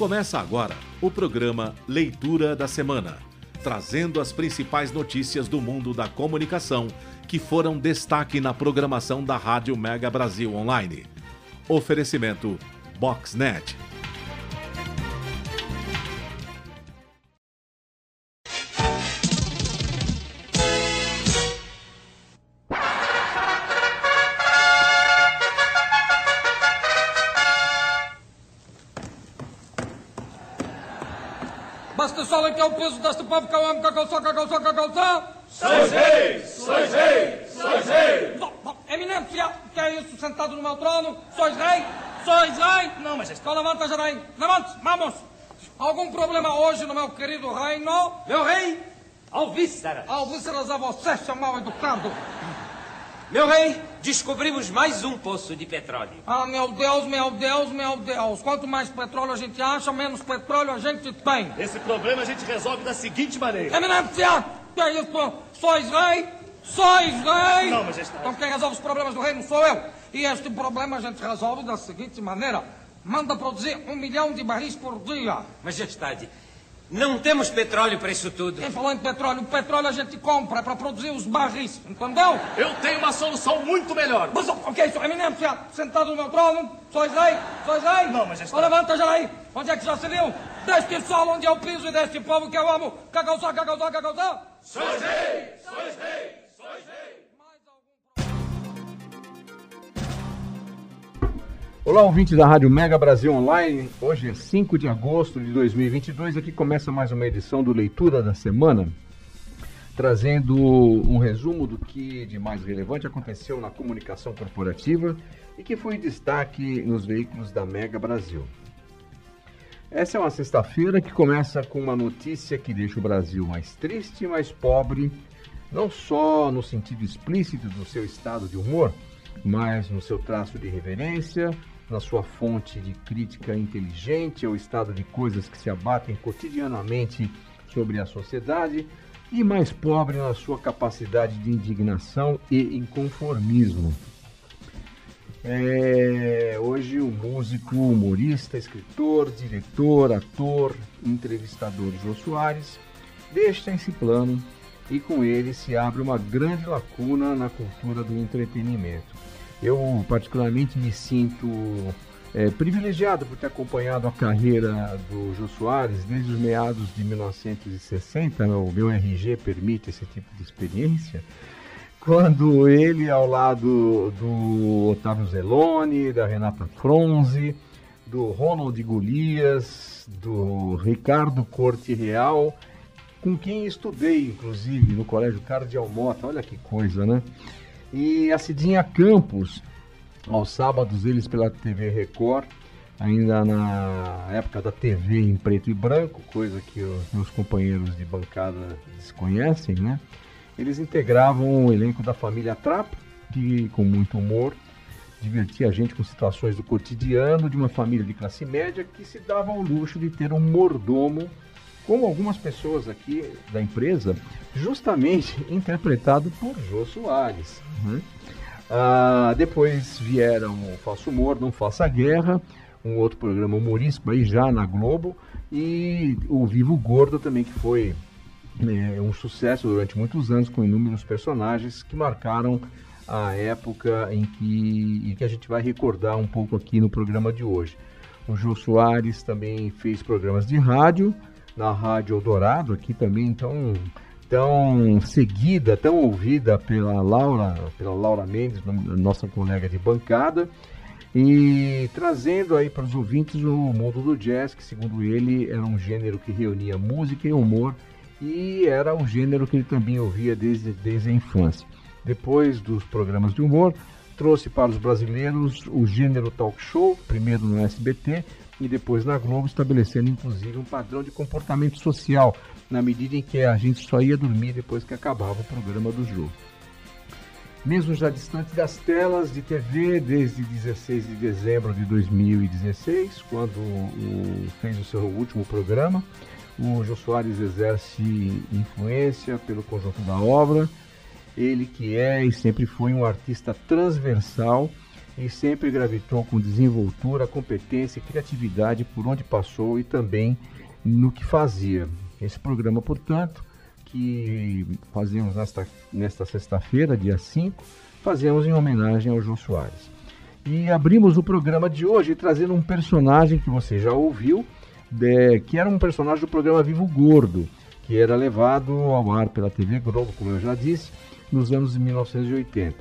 Começa agora o programa Leitura da Semana, trazendo as principais notícias do mundo da comunicação que foram destaque na programação da Rádio Mega Brasil Online. Oferecimento Boxnet. Povo que eu amo, cacau só, cacau só, cacau só. Sois reis, sois reis, sois bom, Eminência, que é isso sentado no meu trono? Sois rei? Sois rei? Não, mas. Então levanta, já rei. Levante, vamos. Algum problema hoje no meu querido reino? Meu rei, Alvíceras. Alvíceras a você, seu mal educado. Meu rei, descobrimos mais um poço de petróleo. Ah, meu Deus, meu Deus, meu Deus. Quanto mais petróleo a gente acha, menos petróleo a gente tem. Esse problema a gente resolve da seguinte maneira. Eminência, que é isso? Sois rei? Sois rei? Não, majestade. Então quem resolve os problemas do reino sou eu. E este problema a gente resolve da seguinte maneira. Manda produzir um milhão de barris por dia. Majestade, não temos petróleo para isso tudo. Quem falou em petróleo? O petróleo a gente compra para produzir os barris, entendeu? Eu tenho uma solução muito melhor. Mas o que é isso? Eminência, sentado no meu trono, sois rei? Sois rei? Não, majestade. Então levanta já aí. Onde é que já se viu? Deste sol onde eu piso e deste povo que eu amo. Cagauzá, cagauzá, cagauzá. Sois reis, sois reis, sois reis. Olá, ouvintes da Rádio Mega Brasil Online. Hoje é 5 de agosto de 2022. Aqui começa mais uma edição do Leitura da Semana, trazendo um resumo do que de mais relevante aconteceu na comunicação corporativa e que foi destaque nos veículos da Mega Brasil. Essa é uma sexta-feira que começa com uma notícia que deixa o Brasil mais triste e mais pobre, não só no sentido explícito do seu estado de humor, mas no seu traço de reverência, na sua fonte de crítica inteligente ao estado de coisas que se abatem cotidianamente sobre a sociedade, e mais pobre na sua capacidade de indignação e inconformismo. É, hoje o músico, humorista, escritor, diretor, ator, entrevistador Jô Soares deixa esse plano e com ele se abre uma grande lacuna na cultura do entretenimento. Eu particularmente me sinto é, privilegiado por ter acompanhado a carreira do Jô Soares desde os meados de 1960, o meu RG permite esse tipo de experiência. Quando ele, ao lado do Otávio Zeloni, da Renata Fronzi, do Ronald Golias, do Ricardo Corte Real, com quem estudei, inclusive, no Colégio Cardeal Mota, olha que coisa, né? E a Cidinha Campos, aos sábados, eles pela TV Record, ainda na época da TV em preto e branco, coisa que os meus companheiros de bancada desconhecem, né? Eles integravam o elenco da família Trapa, que com muito humor divertia a gente com situações do cotidiano de uma família de classe média que se dava ao luxo de ter um mordomo, como algumas pessoas aqui da empresa, justamente interpretado por Jô Soares. Né? Ah, depois vieram o Falso Humor, Não Faça Guerra, um outro programa humorístico aí já na Globo, e o Vivo Gordo também, que foi é, um sucesso durante muitos anos com inúmeros personagens que marcaram a época em que, em que a gente vai recordar um pouco aqui no programa de hoje. O Jô Soares também fez programas de rádio, na Rádio Eldorado, aqui também tão, tão seguida, tão ouvida pela Laura, pela Laura Mendes, nossa colega de bancada, e trazendo aí para os ouvintes o mundo do jazz, que segundo ele era um gênero que reunia música e humor e era um gênero que ele também ouvia desde, desde a infância. Depois dos programas de humor, trouxe para os brasileiros o gênero talk show, primeiro no SBT e depois na Globo, estabelecendo inclusive um padrão de comportamento social, na medida em que a gente só ia dormir depois que acabava o programa do jogo. Mesmo já distante das telas de TV, desde 16 de dezembro de 2016, quando o, fez o seu último programa, o Jô Soares exerce influência pelo conjunto da obra. Ele que é e sempre foi um artista transversal e sempre gravitou com desenvoltura, competência e criatividade por onde passou e também no que fazia. Esse programa, portanto, que fazemos nesta, nesta sexta-feira, dia 5, fazemos em homenagem ao João Soares. E abrimos o programa de hoje trazendo um personagem que você já ouviu, de, que era um personagem do programa Vivo Gordo, que era levado ao ar pela TV Globo, como eu já disse, nos anos de 1980.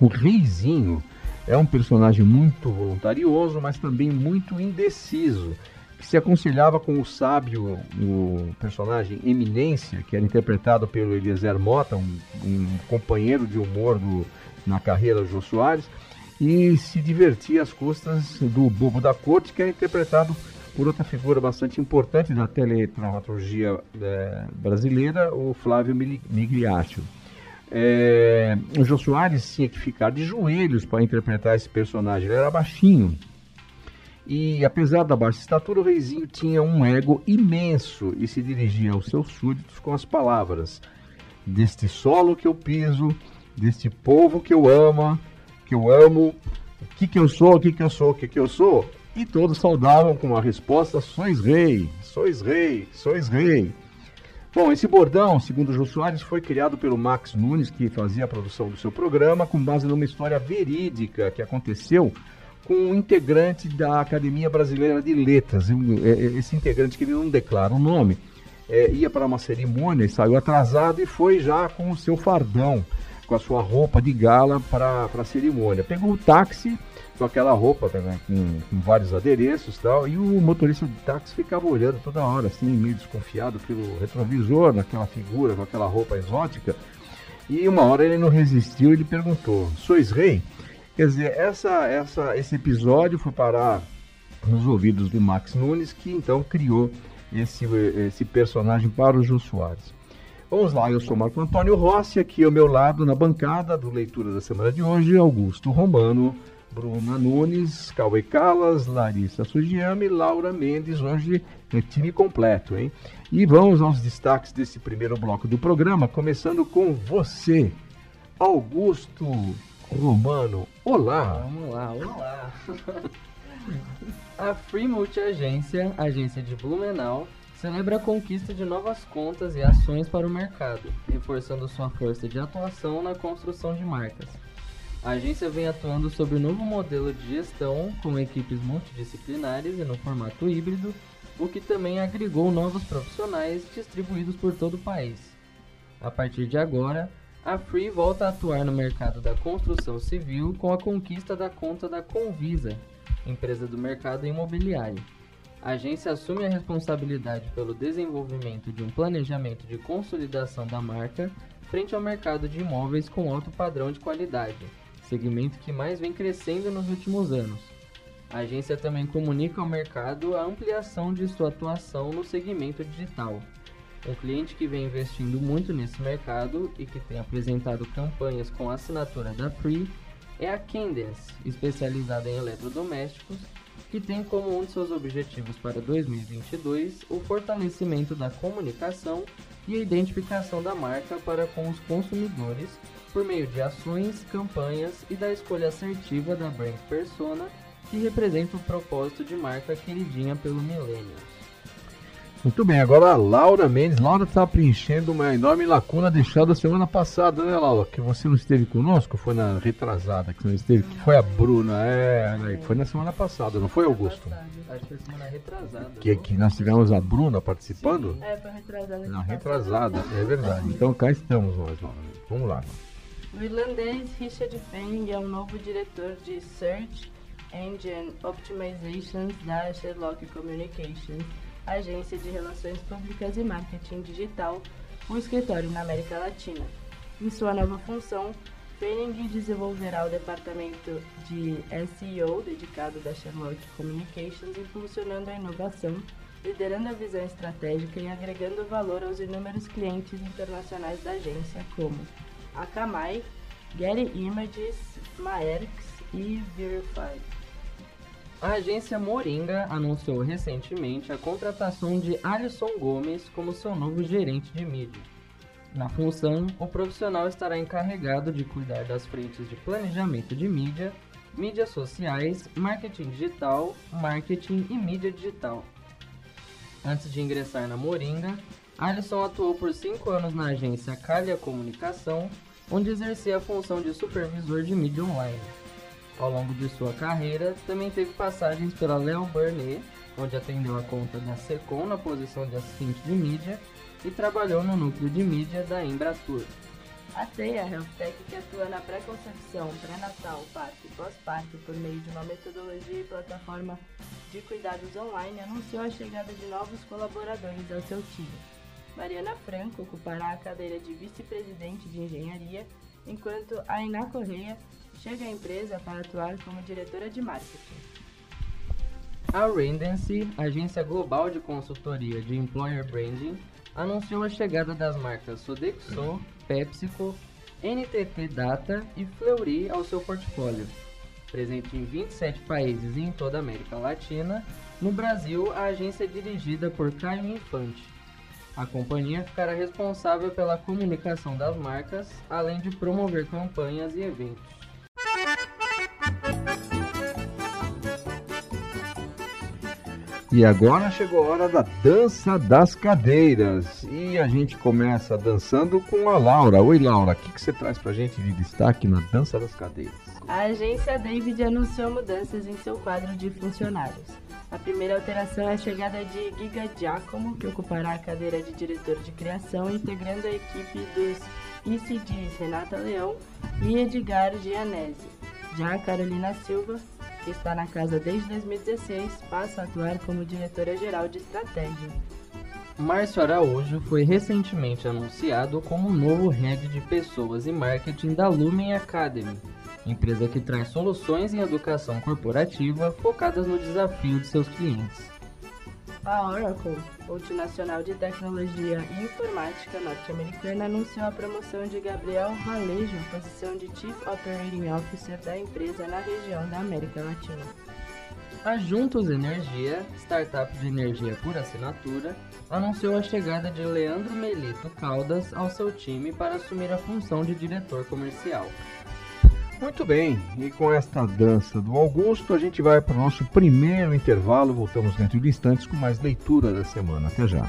O Reizinho é um personagem muito voluntarioso, mas também muito indeciso, que se aconselhava com o sábio, o personagem Eminência, que era interpretado pelo Eliezer Mota, um, um companheiro de humor do, na carreira do Jô Soares, e se divertia às custas do Bobo da Corte, que é interpretado por outra figura bastante importante da teledramaturgia é, brasileira, o Flávio Migliaccio. É, o Jô Soares tinha que ficar de joelhos para interpretar esse personagem, ele era baixinho. E apesar da baixa estatura, o reizinho tinha um ego imenso e se dirigia aos seus súditos com as palavras: Deste solo que eu piso, deste povo que eu amo, que eu amo, o que, que eu sou, o que, que eu sou, o que, que eu sou. E todos saudavam com a resposta: Sois rei, sois rei, sois rei. Bom, esse bordão, segundo o Jô Soares, foi criado pelo Max Nunes, que fazia a produção do seu programa, com base numa história verídica que aconteceu com um integrante da Academia Brasileira de Letras. É, é, esse integrante, que ele não declara o nome, é, ia para uma cerimônia e saiu atrasado e foi já com o seu fardão com a sua roupa de gala para a cerimônia. Pegou o táxi com aquela roupa né, com, com, vários adereços e tal, e o motorista de táxi ficava olhando toda hora, assim, meio desconfiado pelo retrovisor, naquela figura, com aquela roupa exótica. E uma hora ele não resistiu e ele perguntou: Sois rei? Quer dizer, essa, essa, esse episódio foi parar nos ouvidos do Max Nunes, que então criou esse, esse personagem para o Jô Soares. Vamos lá, eu sou Marco Antônio Rossi, aqui ao meu lado na bancada do Leitura da Semana de hoje, Augusto Romano, Bruna Nunes, Cauê Calas, Larissa Sugiame, Laura Mendes, hoje é time completo, hein? E vamos aos destaques desse primeiro bloco do programa, começando com você, Augusto Romano. Olá! Vamos lá, olá! A Free Multi Agência, agência de Blumenau, celebra a conquista de novas contas e ações para o mercado, reforçando sua força de atuação na construção de marcas. A agência vem atuando sobre um novo modelo de gestão com equipes multidisciplinares e no formato híbrido, o que também agregou novos profissionais distribuídos por todo o país. A partir de agora, a Free volta a atuar no mercado da construção civil com a conquista da conta da Convisa, empresa do mercado imobiliário. A agência assume a responsabilidade pelo desenvolvimento de um planejamento de consolidação da marca frente ao mercado de imóveis com alto padrão de qualidade, segmento que mais vem crescendo nos últimos anos. A agência também comunica ao mercado a ampliação de sua atuação no segmento digital. Um cliente que vem investindo muito nesse mercado e que tem apresentado campanhas com assinatura da Free é a Candence, especializada em eletrodomésticos que tem como um de seus objetivos para 2022 o fortalecimento da comunicação e a identificação da marca para com os consumidores por meio de ações, campanhas e da escolha assertiva da brand persona que representa o propósito de marca queridinha pelo millennials. Muito bem, agora a Laura Mendes. Laura está preenchendo uma enorme lacuna deixada semana passada, né, Laura? Que você não esteve conosco, foi na retrasada que você não esteve, que foi a Bruna, é, né? foi na semana passada, não foi, Augusto? Acho que foi semana retrasada. Que, que nós tivemos a Bruna participando? É, foi retrasada. Na retrasada, é verdade. Então cá estamos nós, Laura. Vamos lá. O irlandês Richard Feng é o novo diretor de Search Engine Optimizations da Sherlock Communications agência de relações públicas e marketing digital, um escritório na América Latina. Em sua nova função, Fenning desenvolverá o departamento de SEO dedicado da Sherlock Communications, impulsionando a inovação, liderando a visão estratégica e agregando valor aos inúmeros clientes internacionais da agência, como Akamai, Getty Images, Maersk e Verify. A agência Moringa anunciou recentemente a contratação de Alisson Gomes como seu novo gerente de mídia. Na função, o profissional estará encarregado de cuidar das frentes de planejamento de mídia, mídias sociais, marketing digital, marketing e mídia digital. Antes de ingressar na Moringa, Alisson atuou por cinco anos na agência Calha Comunicação, onde exercia a função de supervisor de mídia online. Ao longo de sua carreira, também teve passagens pela Léo Burnett, onde atendeu a conta da Secom na posição de assistente de mídia e trabalhou no núcleo de mídia da Embratur. A CEIA Health Tech, que atua na pré-concepção, pré-natal, parto e pós-parto por meio de uma metodologia e plataforma de cuidados online, anunciou a chegada de novos colaboradores ao seu time. Mariana Franco ocupará a cadeira de vice-presidente de engenharia, enquanto Ainá Correia chega à empresa para atuar como diretora de marketing. A Rendency, agência global de consultoria de employer branding, anunciou a chegada das marcas Sodexo, PepsiCo, NTT Data e Fleury ao seu portfólio. Presente em 27 países e em toda a América Latina, no Brasil a agência é dirigida por Caio Infante. A companhia ficará responsável pela comunicação das marcas, além de promover campanhas e eventos. E agora chegou a hora da dança das cadeiras. E a gente começa dançando com a Laura. Oi, Laura, o que, que você traz pra gente de destaque na dança das cadeiras? A agência David anunciou mudanças em seu quadro de funcionários. A primeira alteração é a chegada de Giga Giacomo, que ocupará a cadeira de diretor de criação, integrando a equipe dos ICDs Renata Leão e Edgar Gianese. Já a Carolina Silva, que está na casa desde 2016, passa a atuar como diretora-geral de estratégia. Márcio Araújo foi recentemente anunciado como novo head de pessoas e marketing da Lumen Academy, empresa que traz soluções em educação corporativa focadas no desafio de seus clientes. A Oracle, multinacional de tecnologia e informática norte-americana, anunciou a promoção de Gabriel Ralejo à posição de Chief Operating Officer da empresa na região da América Latina. A Juntos Energia, startup de energia por assinatura, anunciou a chegada de Leandro Melito Caldas ao seu time para assumir a função de diretor comercial. Muito bem, e com esta dança do Augusto, a gente vai para o nosso primeiro intervalo. Voltamos dentro de instantes com mais leitura da semana. Até já.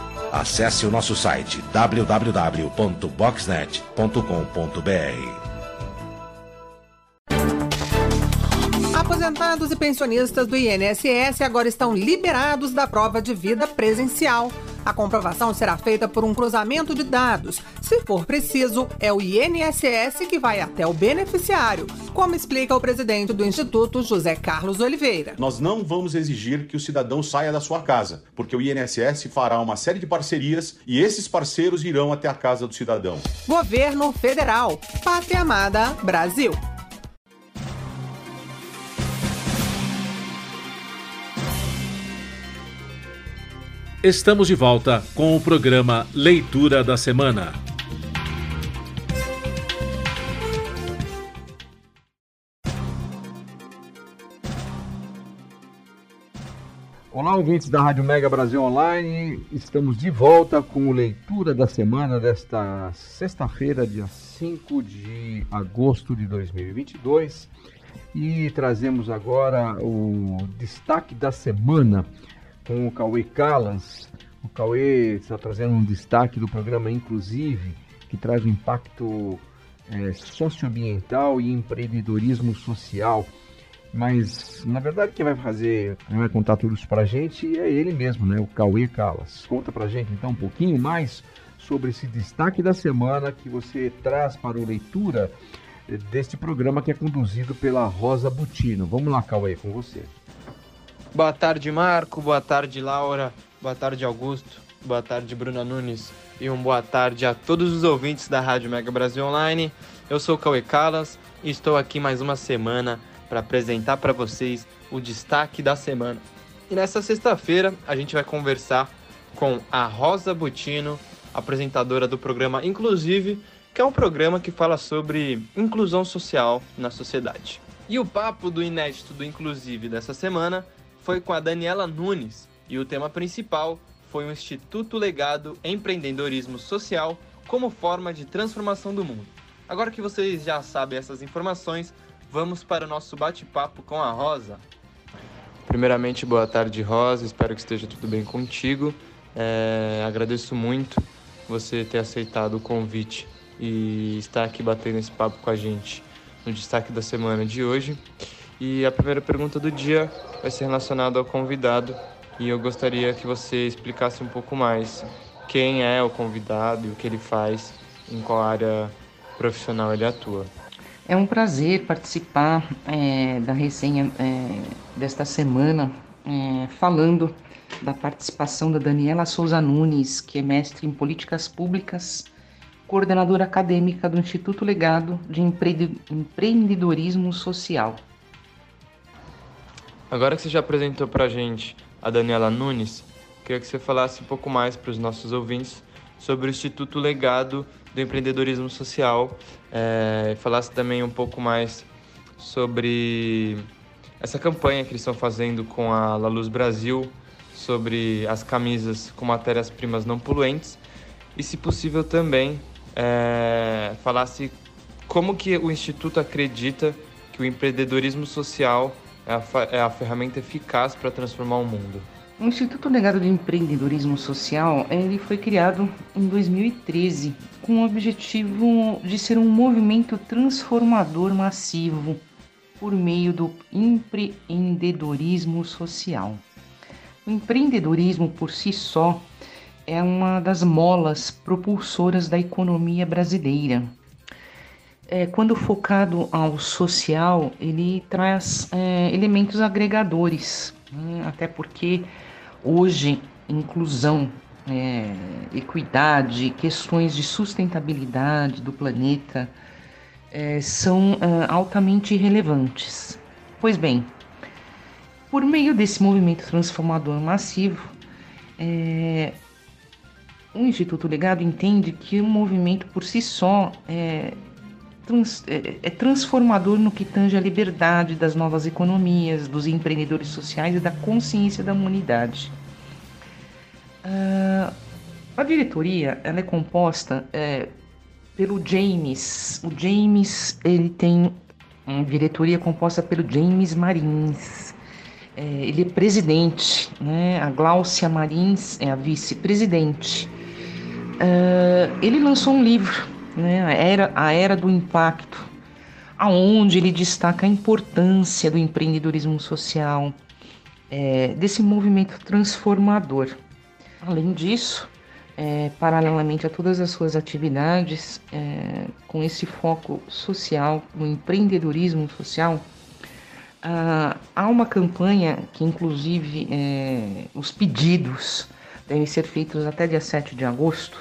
Acesse o nosso site www.boxnet.com.br. Aposentados e pensionistas do INSS agora estão liberados da prova de vida presencial. A comprovação será feita por um cruzamento de dados. Se for preciso, é o INSS que vai até o beneficiário, como explica o presidente do Instituto, José Carlos Oliveira. Nós não vamos exigir que o cidadão saia da sua casa, porque o INSS fará uma série de parcerias e esses parceiros irão até a casa do cidadão. Governo Federal. Pátria Amada Brasil. Estamos de volta com o programa Leitura da Semana. Olá, ouvintes da Rádio Mega Brasil Online. Estamos de volta com o Leitura da Semana desta sexta-feira, dia 5 de agosto de 2022. E trazemos agora o destaque da semana com o Cauê Calas. O Cauê está trazendo um destaque do programa Inclusive, que traz um impacto é, socioambiental e empreendedorismo social. Mas, na verdade, quem vai fazer, quem vai contar tudo isso pra gente é ele mesmo, né? O Cauê Calas. Conta pra gente, então, um pouquinho mais sobre esse destaque da semana que você traz para o leitura deste programa que é conduzido pela Rosa Butino. Vamos lá, Cauê, com você. Boa tarde, Marco. Boa tarde, Laura. Boa tarde, Augusto. Boa tarde, Bruna Nunes. E um boa tarde a todos os ouvintes da Rádio Mega Brasil Online. Eu sou Cauê Calas e estou aqui mais uma semana para apresentar para vocês o destaque da semana. E nessa sexta-feira a gente vai conversar com a Rosa Butino, apresentadora do programa Inclusive, que é um programa que fala sobre inclusão social na sociedade. E o papo do inédito do Inclusive dessa semana foi com a Daniela Nunes, e o tema principal foi o Instituto Legado Empreendedorismo Social como forma de transformação do mundo. Agora que vocês já sabem essas informações, vamos para o nosso bate-papo com a Rosa. Primeiramente, boa tarde, Rosa. Espero que esteja tudo bem contigo. É, agradeço muito você ter aceitado o convite e estar aqui batendo esse papo com a gente no destaque da semana de hoje. E a primeira pergunta do dia vai ser relacionada ao convidado e eu gostaria que você explicasse um pouco mais quem é o convidado e o que ele faz, em qual área profissional ele atua. É um prazer participar é, da resenha é, desta semana, é, falando da participação da Daniela Souza Nunes, que é mestre em políticas públicas, coordenadora acadêmica do Instituto Legado de Empreendedorismo Social. Agora que você já apresentou para a gente a Daniela Nunes, queria que você falasse um pouco mais para os nossos ouvintes sobre o Instituto Legado do Empreendedorismo Social, é, falasse também um pouco mais sobre essa campanha que eles estão fazendo com a La Luz Brasil sobre as camisas com matérias-primas não poluentes e, se possível, também é, falasse como que o Instituto acredita que o empreendedorismo social é a, é a ferramenta eficaz para transformar o mundo. O Instituto Legado de Empreendedorismo Social ele foi criado em 2013 com o objetivo de ser um movimento transformador massivo por meio do empreendedorismo social. O empreendedorismo por si só é uma das molas propulsoras da economia brasileira é, quando focado ao social, ele traz é, elementos agregadores, né? até porque hoje inclusão, é, equidade, questões de sustentabilidade do planeta é, são é, altamente relevantes. Pois bem, por meio desse movimento transformador massivo, é, o Instituto Legado entende que o movimento por si só é, trans, é, é, transformador no que tange a liberdade das novas economias, dos empreendedores sociais e da consciência da humanidade. Uh, a diretoria ela é composta é, pelo James. O James ele tem uma diretoria composta pelo James Marins. É, ele é presidente, né? A Gláucia Marins é a vice-presidente. Uh, ele lançou um livro né, a, era, a era do impacto, aonde ele destaca a importância do empreendedorismo social, é, desse movimento transformador. Além disso, é, paralelamente a todas as suas atividades, é, com esse foco social, no empreendedorismo social, ah, há uma campanha que, inclusive, é, os pedidos devem ser feitos até dia 7 de agosto,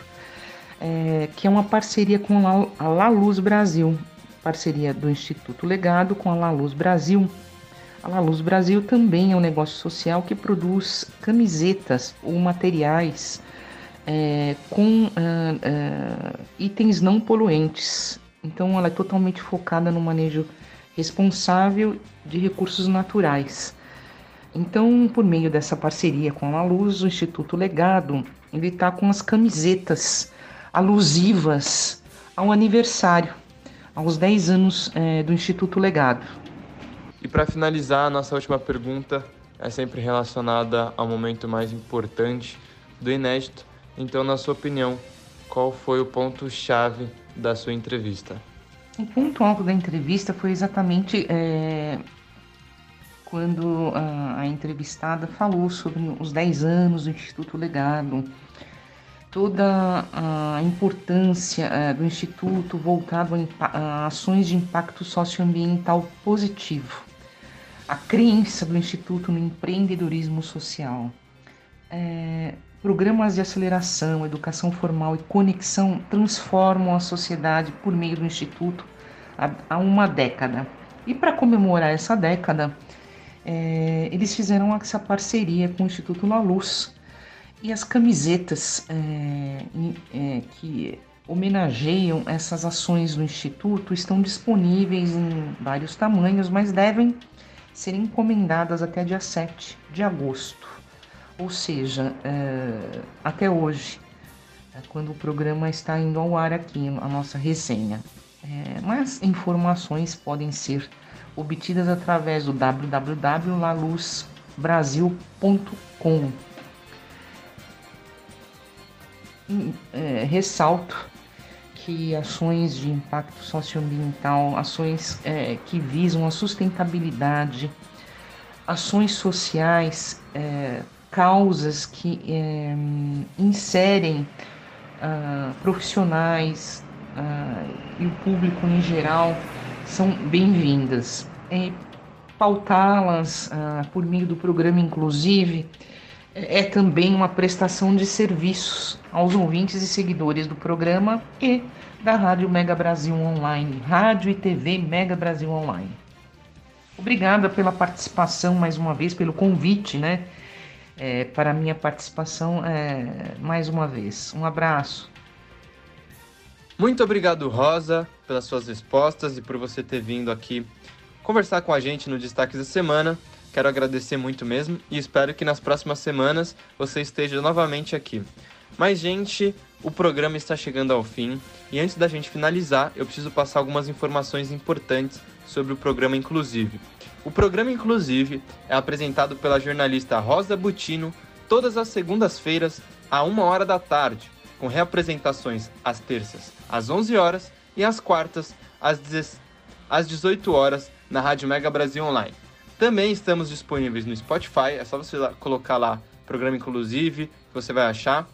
é, que é uma parceria com a La Luz Brasil, parceria do Instituto Legado com a La Luz Brasil. A La Luz Brasil também é um negócio social que produz camisetas ou materiais é, com uh, uh, itens não poluentes. Então, ela é totalmente focada no manejo responsável de recursos naturais. Então, por meio dessa parceria com a La Luz, o Instituto Legado ele está com as camisetas alusivas ao aniversário, aos 10 anos é, do Instituto Legado. E para finalizar, a nossa última pergunta é sempre relacionada ao momento mais importante do inédito. Então, na sua opinião, qual foi o ponto-chave da sua entrevista? O ponto alto da entrevista foi exatamente é, quando a, a, entrevistada falou sobre os 10 anos do Instituto Legado, toda a importância é, do Instituto voltado a, ações de impacto socioambiental positivo, a crença do Instituto no empreendedorismo social. É, programas de aceleração, educação formal e conexão transformam a sociedade por meio do Instituto há uma década. E para comemorar essa década, é, eles fizeram essa parceria com o Instituto La Luz, e as camisetas é, é, que homenageiam essas ações do Instituto estão disponíveis em vários tamanhos, mas devem ser encomendadas até dia 7 de agosto, ou seja, é, até hoje, é quando o programa está indo ao ar aqui, a nossa resenha. É, mas informações podem ser obtidas através do www.laluzbrasil.com é, ressalto que ações de impacto socioambiental, ações é, que visam a sustentabilidade, ações sociais, é, causas que é, inserem ah, profissionais ah, e o público em geral são bem-vindas. pautá-las ah, por meio do programa Inclusive é também uma prestação de serviços aos ouvintes e seguidores do programa e da Rádio Mega Brasil Online, Rádio e TV Mega Brasil Online. Obrigada pela participação mais uma vez, pelo convite, né? É, para a minha participação é, mais uma vez. Um abraço. Muito obrigado, Rosa, pelas suas respostas e por você ter vindo aqui conversar com a gente no Destaques da Semana. Quero agradecer muito mesmo e espero que nas próximas semanas você esteja novamente aqui. Mas, gente, o programa está chegando ao fim e antes da gente finalizar, eu preciso passar algumas informações importantes sobre o programa Inclusive. O programa Inclusive é apresentado pela jornalista Rosa Butino todas as segundas-feiras, a uma hora da tarde, com reapresentações às terças, às 11 horas e às quartas, às 18 horas, na Rádio Mega Brasil Online. Também estamos disponíveis no Spotify, é só você lá, colocar lá programa inclusive, que você vai achar.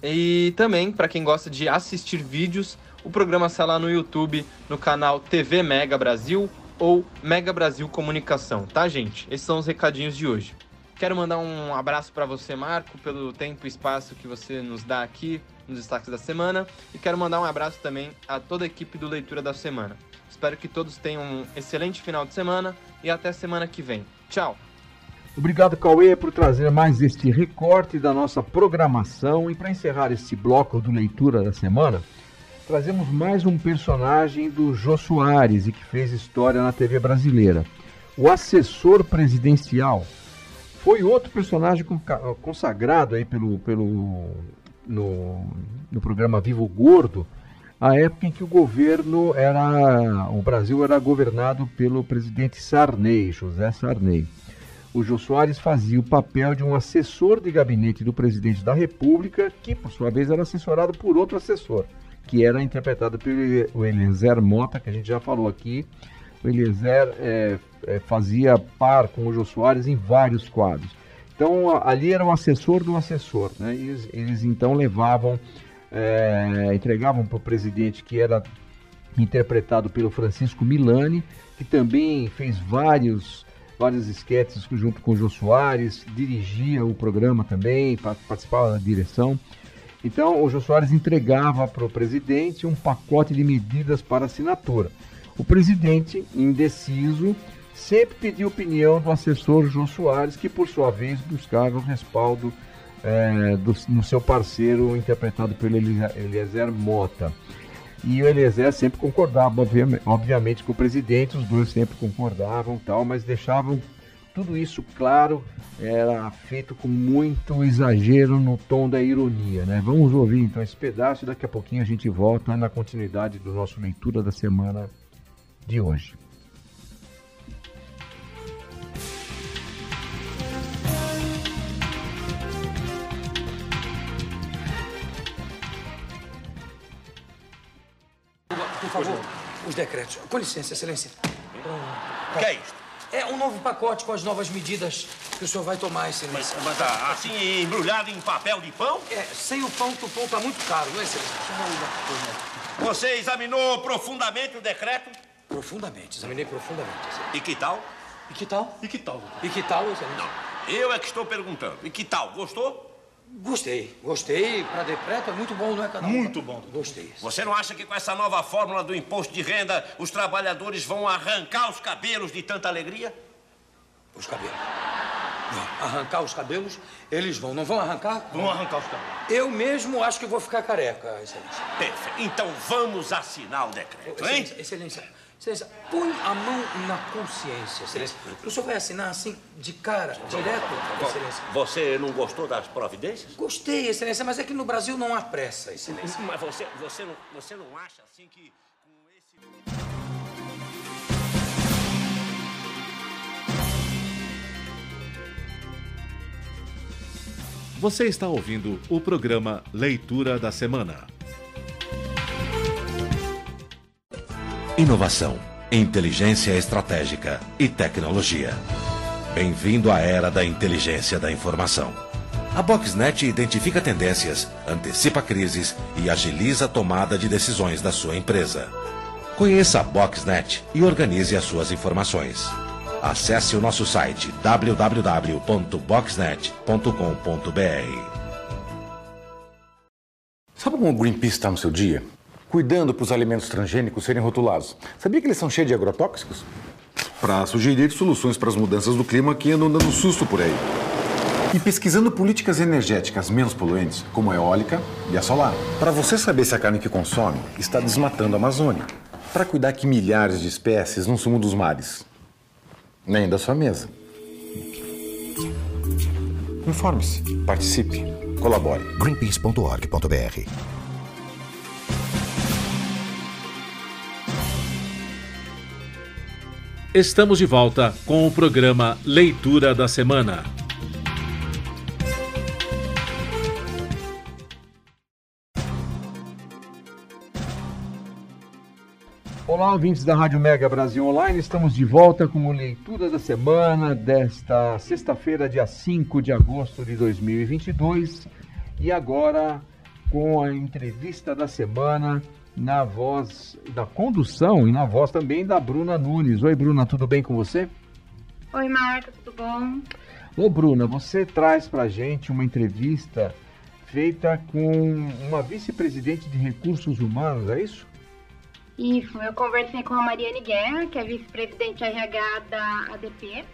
E também, para quem gosta de assistir vídeos, o programa está lá no YouTube, no canal TV Mega Brasil ou Mega Brasil Comunicação, tá, gente? Esses são os recadinhos de hoje. Quero mandar um abraço para você, Marco, pelo tempo e espaço que você nos dá aqui nos destaques da semana. E quero mandar um abraço também a toda a equipe do Leitura da Semana. Espero que todos tenham um excelente final de semana e até semana que vem. Tchau! Obrigado, Cauê, por trazer mais este recorte da nossa programação. E para encerrar este bloco do Leitura da Semana, trazemos mais um personagem do Jô Soares e que fez história na TV brasileira. O assessor presidencial foi outro personagem consagrado aí pelo, pelo no, no programa Vivo Gordo, a época em que o governo era. o Brasil era governado pelo presidente Sarney, José Sarney. O Jô Soares fazia o papel de um assessor de gabinete do presidente da República, que por sua vez era assessorado por outro assessor, que era interpretado pelo Eliezer Mota, que a gente já falou aqui. O Eliezer é, é, fazia par com o Jô Soares em vários quadros. Então ali era o assessor do assessor, né? Eles, eles então levavam é, entregavam para o presidente que era interpretado pelo Francisco Milani, que também fez vários vários esquetes junto com o Jô Soares, dirigia o programa também, participava da direção. Então, o Jô Soares entregava para o presidente um pacote de medidas para assinatura. O presidente, indeciso, sempre pedia opinião do assessor Jô Soares, que por sua vez buscava o respaldo é, do, no seu parceiro, interpretado pelo Eliezer Mota. E o Eliezer sempre concordava, obviamente, com o presidente, os dois sempre concordavam tal, mas deixavam tudo isso claro, era feito com muito exagero no tom da ironia, né? Vamos ouvir então esse pedaço e daqui a pouquinho a gente volta na continuidade do nosso leitura da semana de hoje. Favor, os decretos. Com licença, excelência. O que é isto? É um novo pacote com as novas medidas que o senhor vai tomar, excelência. Mas, mas tá assim, embrulhado em papel de pão? É, sem o pão, que o pão tá muito caro, não é, excelência? Você examinou profundamente o decreto? Profundamente, examinei profundamente. E que tal? E que tal? E que tal? E que tal, excelência? Não, eu é que estou perguntando. E que tal? Gostou? Gostei, gostei. Para decreto é muito bom, não é, canal? Muito bom. Gostei. Você não acha que com essa nova fórmula do imposto de renda os trabalhadores vão arrancar os cabelos de tanta alegria? Os cabelos? Arrancar os cabelos, eles vão. Não vão arrancar? Vão arrancar os cabelos. Eu mesmo acho que vou ficar careca, excelência. Perfeito. Então vamos assinar o decreto, hein? Excelência, excelência, excelência, põe a mão na consciência, excelência. O senhor vai assinar assim, de cara, direto, excelência? Você não gostou das providências? Gostei, excelência, mas é que no Brasil não há pressa, excelência. Mas você, você, não, você não acha assim que com esse... Você está ouvindo o programa Leitura da Semana. Inovação, inteligência estratégica e tecnologia. Bem-vindo à era da inteligência da informação. A Boxnet identifica tendências, antecipa crises e agiliza a tomada de decisões da sua empresa. Conheça a Boxnet e organize as suas informações. Acesse o nosso site www.boxnet.com.br. Sabe como o Greenpeace está no seu dia? Cuidando para os alimentos transgênicos serem rotulados. Sabia que eles são cheios de agrotóxicos? Para sugerir soluções para as mudanças do clima que andam dando susto por aí. E pesquisando políticas energéticas menos poluentes, como a eólica e a solar. Para você saber se a carne que consome está desmatando a Amazônia. Para cuidar que milhares de espécies não sumam dos mares. Nem da sua mesa. Informe-se, participe, colabore. Greenpeace.org.br Estamos de volta com o programa Leitura da Semana. Olá, ouvintes da Rádio Mega Brasil Online. Estamos de volta com a leitura da semana desta sexta-feira, dia 5 de agosto de 2022. E agora com a entrevista da semana na voz da condução e na voz também da Bruna Nunes. Oi, Bruna, tudo bem com você? Oi, Marta, tudo bom? Ô, Bruna, você traz pra gente uma entrevista feita com uma vice-presidente de recursos humanos, é isso? Isso, eu conversei com a Mariane Guerra, que é vice-presidente RH da ADP.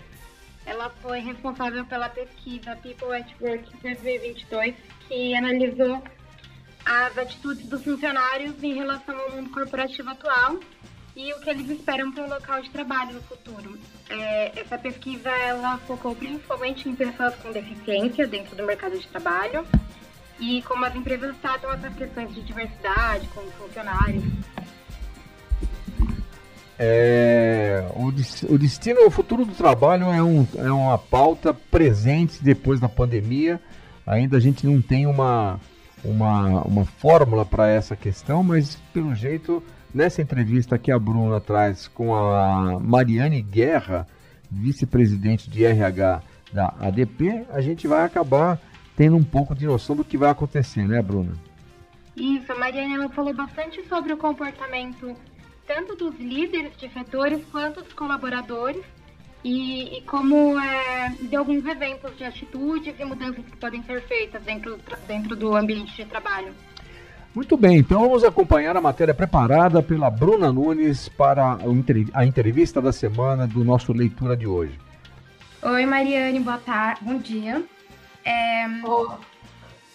Ela foi responsável pela pesquisa People at Work 2022, que analisou as atitudes dos funcionários em relação ao mundo corporativo atual e o que eles esperam para o local de trabalho no futuro. É, essa pesquisa ela focou principalmente em pessoas com deficiência dentro do mercado de trabalho e como as empresas tratam essas questões de diversidade com os funcionários. É, o, o destino, o futuro do trabalho é, um, é uma pauta presente depois da pandemia. Ainda a gente não tem uma, uma, uma fórmula para essa questão, mas pelo jeito, nessa entrevista que a Bruna traz com a Mariane Guerra, vice-presidente de RH da ADP, a gente vai acabar tendo um pouco de noção do que vai acontecer, né, Bruna? Isso, a Mariane ela falou bastante sobre o comportamento tanto dos líderes de setores quanto dos colaboradores e, e como é, de alguns eventos de atitudes e mudanças que podem ser feitas dentro, dentro do ambiente de trabalho. Muito bem, então vamos acompanhar a matéria preparada pela Bruna Nunes para a entrevista da semana do nosso leitura de hoje. Oi, Mariane, boa tarde, bom dia. É, oh.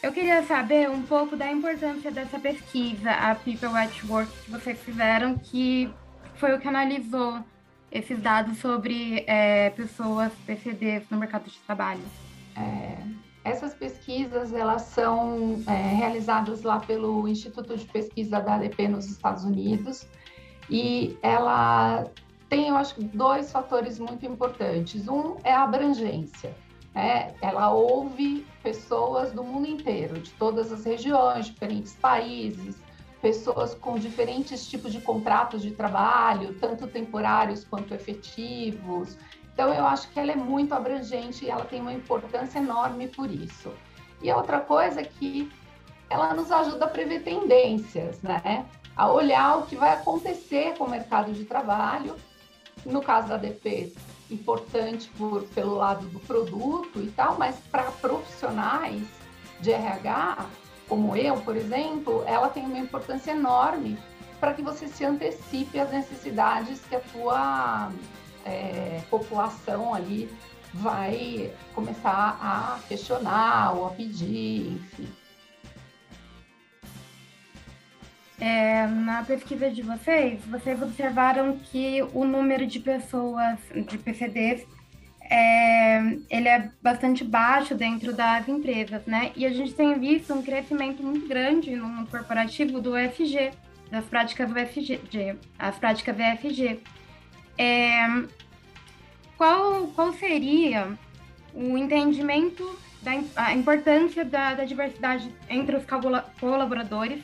Eu queria saber um pouco da importância dessa pesquisa, a People at Work, que vocês fizeram, que foi o que analisou esses dados sobre é, pessoas PCDs no mercado de trabalho. É, essas pesquisas elas são é, realizadas lá pelo Instituto de Pesquisa da ADP nos Estados Unidos e ela tem, eu acho, dois fatores muito importantes. Um é a abrangência. É, ela ouve pessoas do mundo inteiro, de todas as regiões, diferentes países, pessoas com diferentes tipos de contratos de trabalho, tanto temporários quanto efetivos, Então, eu acho que ela é muito abrangente e ela tem uma importância enorme por isso. E a outra coisa é que ela nos ajuda a prever tendências, né? A olhar o que vai acontecer com o mercado de trabalho. No caso da DP, importante por, pelo lado do produto e tal, mas para profissionais de RH, como eu, por exemplo, ela tem uma importância enorme para que você se antecipe às necessidades que a tua é, população ali vai começar a questionar ou a pedir, enfim. É, na pesquisa de vocês, vocês observaram que o número de pessoas, de PCDs, é, ele é bastante baixo dentro das empresas, né? E a gente tem visto um crescimento muito grande no mundo corporativo do UFG, das práticas UFG, as práticas VFG. É, qual, qual seria o entendimento da importância da, da diversidade entre os colaboradores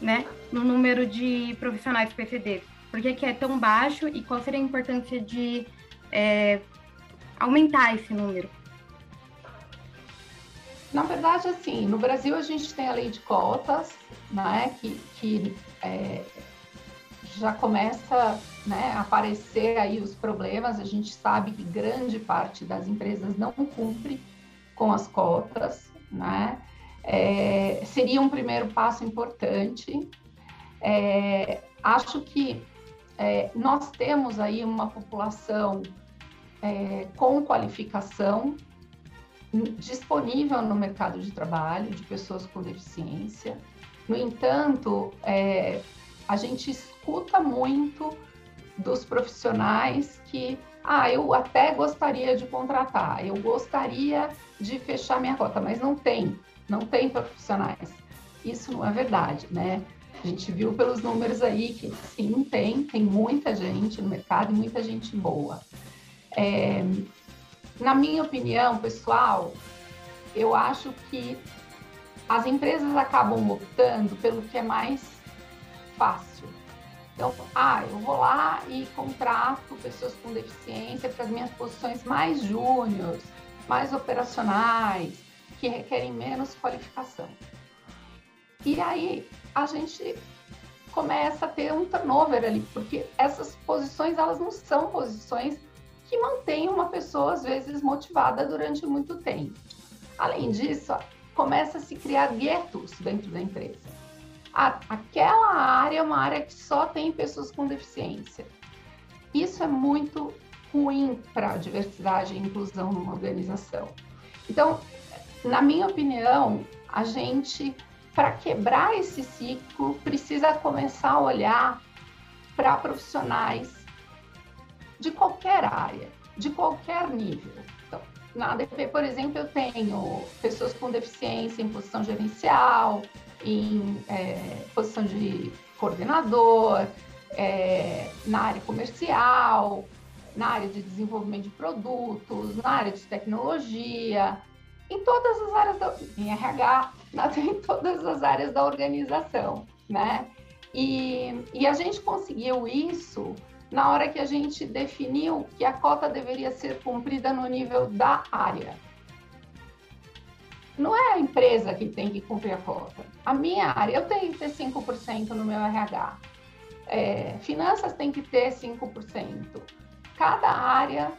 né, no número de profissionais PCD? Por que, que é tão baixo e qual seria a importância de é, aumentar esse número? Na verdade, assim, no Brasil a gente tem a lei de cotas, né, que, que é, já começa né, a aparecer aí os problemas. A gente sabe que grande parte das empresas não cumpre com as cotas, né? é, seria um primeiro passo importante. É, acho que é, nós temos aí uma população é, com qualificação disponível no mercado de trabalho de pessoas com deficiência. No entanto, é, a gente escuta muito dos profissionais que, ah, eu até gostaria de contratar, eu gostaria de fechar minha cota, mas não tem não tem profissionais. Isso não é verdade, né? A gente viu pelos números aí que sim, tem, tem muita gente no mercado e muita gente boa. É, na minha opinião, pessoal, eu acho que as empresas acabam optando pelo que é mais fácil. Então, ah, eu vou lá e contrato pessoas com deficiência para as minhas posições mais júniores, mais operacionais, que requerem menos qualificação. E aí a gente começa a ter um turnover ali, porque essas posições elas não são posições que mantêm uma pessoa às vezes motivada durante muito tempo. Além disso, começa a se criar guetos dentro da empresa. aquela área é uma área que só tem pessoas com deficiência. Isso é muito ruim para a diversidade e inclusão numa organização. Então, na minha opinião, a gente, para quebrar esse ciclo, precisa começar a olhar para profissionais de qualquer área, de qualquer nível. Então, na ADP, por exemplo, eu tenho pessoas com deficiência em posição gerencial, em é, posição de coordenador, é, na área comercial, na área de desenvolvimento de produtos, na área de tecnologia, em todas as áreas, da, em RH, em todas as áreas da organização, né? E, e a gente conseguiu isso na hora que a gente definiu que a cota deveria ser cumprida no nível da área. Não é a empresa que tem que cumprir a cota. A minha área, eu tenho que ter 5% no meu RH. É, finanças tem que ter 5%. Cada área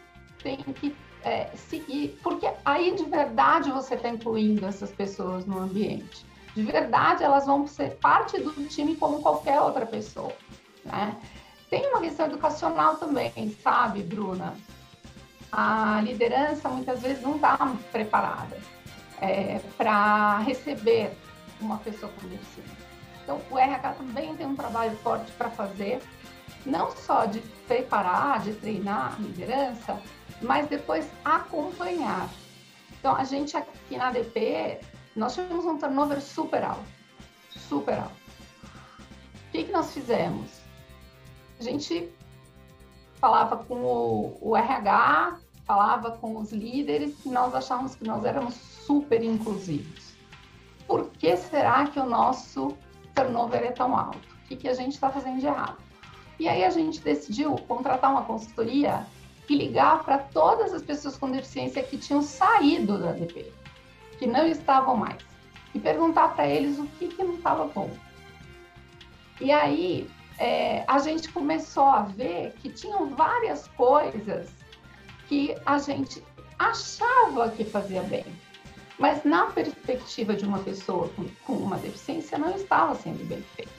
tem que é, seguir, porque aí de verdade você está incluindo essas pessoas no ambiente. De verdade, elas vão ser parte do time como qualquer outra pessoa, né? Tem uma questão educacional também, sabe, Bruna? A liderança muitas vezes não está preparada é, para receber uma pessoa com deficiência. Então, o RH também tem um trabalho forte para fazer, não só de preparar, de treinar a liderança, mas depois acompanhar. Então, a gente aqui na ADP, nós tivemos um turnover super alto, super alto. O que, que nós fizemos? Gente falava com o, o RH, falava com os líderes e nós achávamos que nós éramos super inclusivos. Por que será que o nosso turnover é tão alto? O que, que a gente está fazendo de errado? E aí a gente decidiu contratar uma consultoria e ligar para todas as pessoas com deficiência que tinham saído da ADP, que não estavam mais, e perguntar para eles o que, que não estava bom. E aí é, a gente começou a ver que tinham várias coisas que a gente achava que fazia bem, mas na perspectiva de uma pessoa com, com uma deficiência não estava sendo bem feito.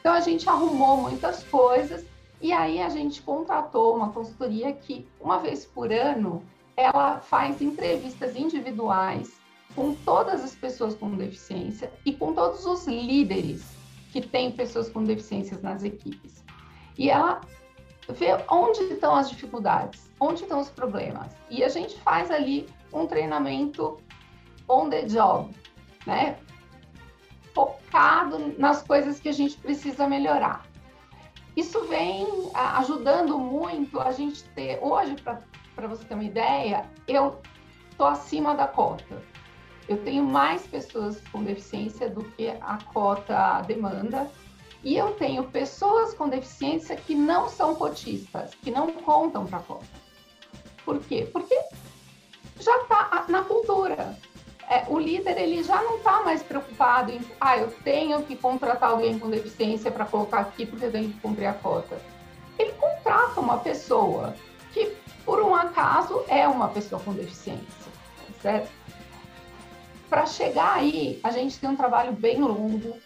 Então a gente arrumou muitas coisas e aí a gente contratou uma consultoria que uma vez por ano ela faz entrevistas individuais com todas as pessoas com deficiência e com todos os líderes que têm pessoas com deficiências nas equipes. E ela vê onde estão as dificuldades, onde estão os problemas. E a gente faz ali um treinamento on the job, né? Focado nas coisas que a gente precisa melhorar. Isso vem ajudando muito a gente ter, hoje, para você ter uma ideia, eu estou acima da cota. Eu tenho mais pessoas com deficiência do que a cota demanda. E eu tenho pessoas com deficiência que não são cotistas, que não contam para a cota. Por quê? Porque já está na cultura. É, o líder ele já não está mais preocupado em, ah, eu tenho que contratar alguém com deficiência para colocar aqui porque eu tenho que cumprir a cota. Ele contrata uma pessoa que, por um acaso, é uma pessoa com deficiência, certo? Para chegar aí, a gente tem um trabalho bem longo.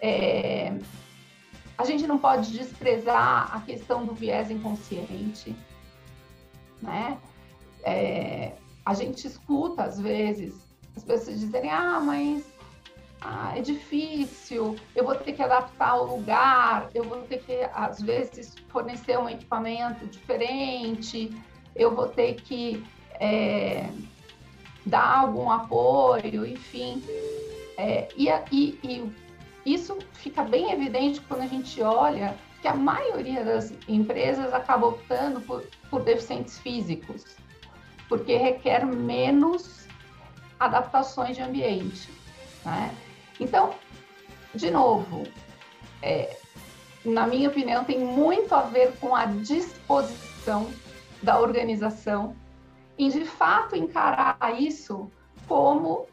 É... A gente não pode desprezar a questão do viés inconsciente, né? É... A gente escuta, às vezes, as pessoas dizerem, ah, mas ah, é difícil, eu vou ter que adaptar o lugar, eu vou ter que, às vezes, fornecer um equipamento diferente, eu vou ter que é, dar algum apoio, enfim. É, e, e, e isso fica bem evidente quando a gente olha que a maioria das empresas acaba optando por, por deficientes físicos, porque requer menos adaptações de ambiente. Né? Então, de novo, é, na minha opinião, tem muito a ver com a disposição da organização em de fato encarar isso como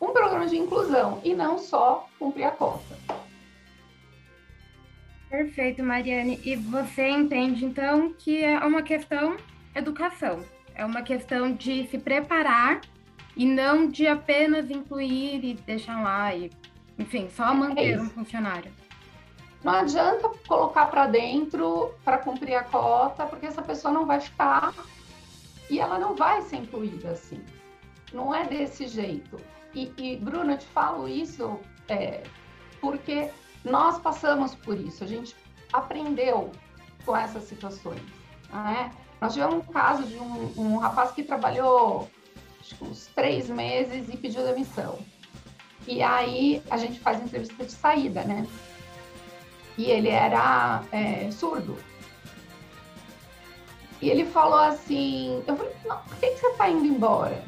um programa de inclusão e não só cumprir a cota. Perfeito, Mariane. E você entende então que é uma questão educação, é uma questão de se preparar e não de apenas incluir e deixar lá e, enfim, só é manter é um funcionário. Não adianta colocar para dentro para cumprir a cota, porque essa pessoa não vai ficar e ela não vai ser incluída assim. Não é desse jeito. E, e Bruno, eu te falo isso é, porque nós passamos por isso, a gente aprendeu com essas situações. Né? Nós tivemos um caso de um, um rapaz que trabalhou uns três meses e pediu demissão. E aí a gente faz entrevista de saída, né? E ele era é, surdo. E ele falou assim, eu falei, não, por que, você está indo embora?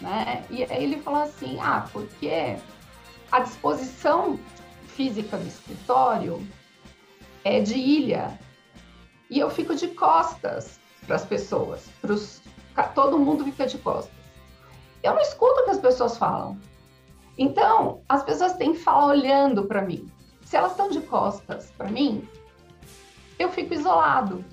Né? E aí ele falou assim, ah, porque a disposição física do escritório é de ilha e eu fico de costas para as pessoas, pros, todo mundo fica de costas. Eu não escuto o que as pessoas falam. Então, as pessoas têm que falar olhando para mim. Se elas estão de costas para mim, eu fico isolado.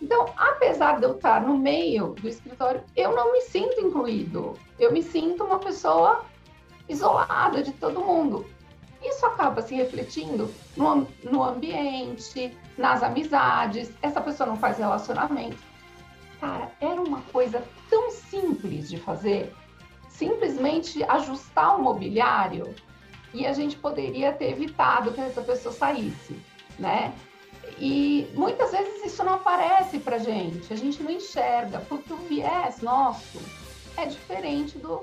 Então, apesar de eu estar no meio do escritório, eu não me sinto incluído. Eu me sinto uma pessoa isolada de todo mundo. Isso acaba se refletindo no, no ambiente, nas amizades. Essa pessoa não faz relacionamento. Cara, era uma coisa tão simples de fazer, simplesmente ajustar o mobiliário e a gente poderia ter evitado que essa pessoa saísse, né? E muitas vezes isso não aparece para gente, a gente não enxerga, porque o viés nosso é diferente do,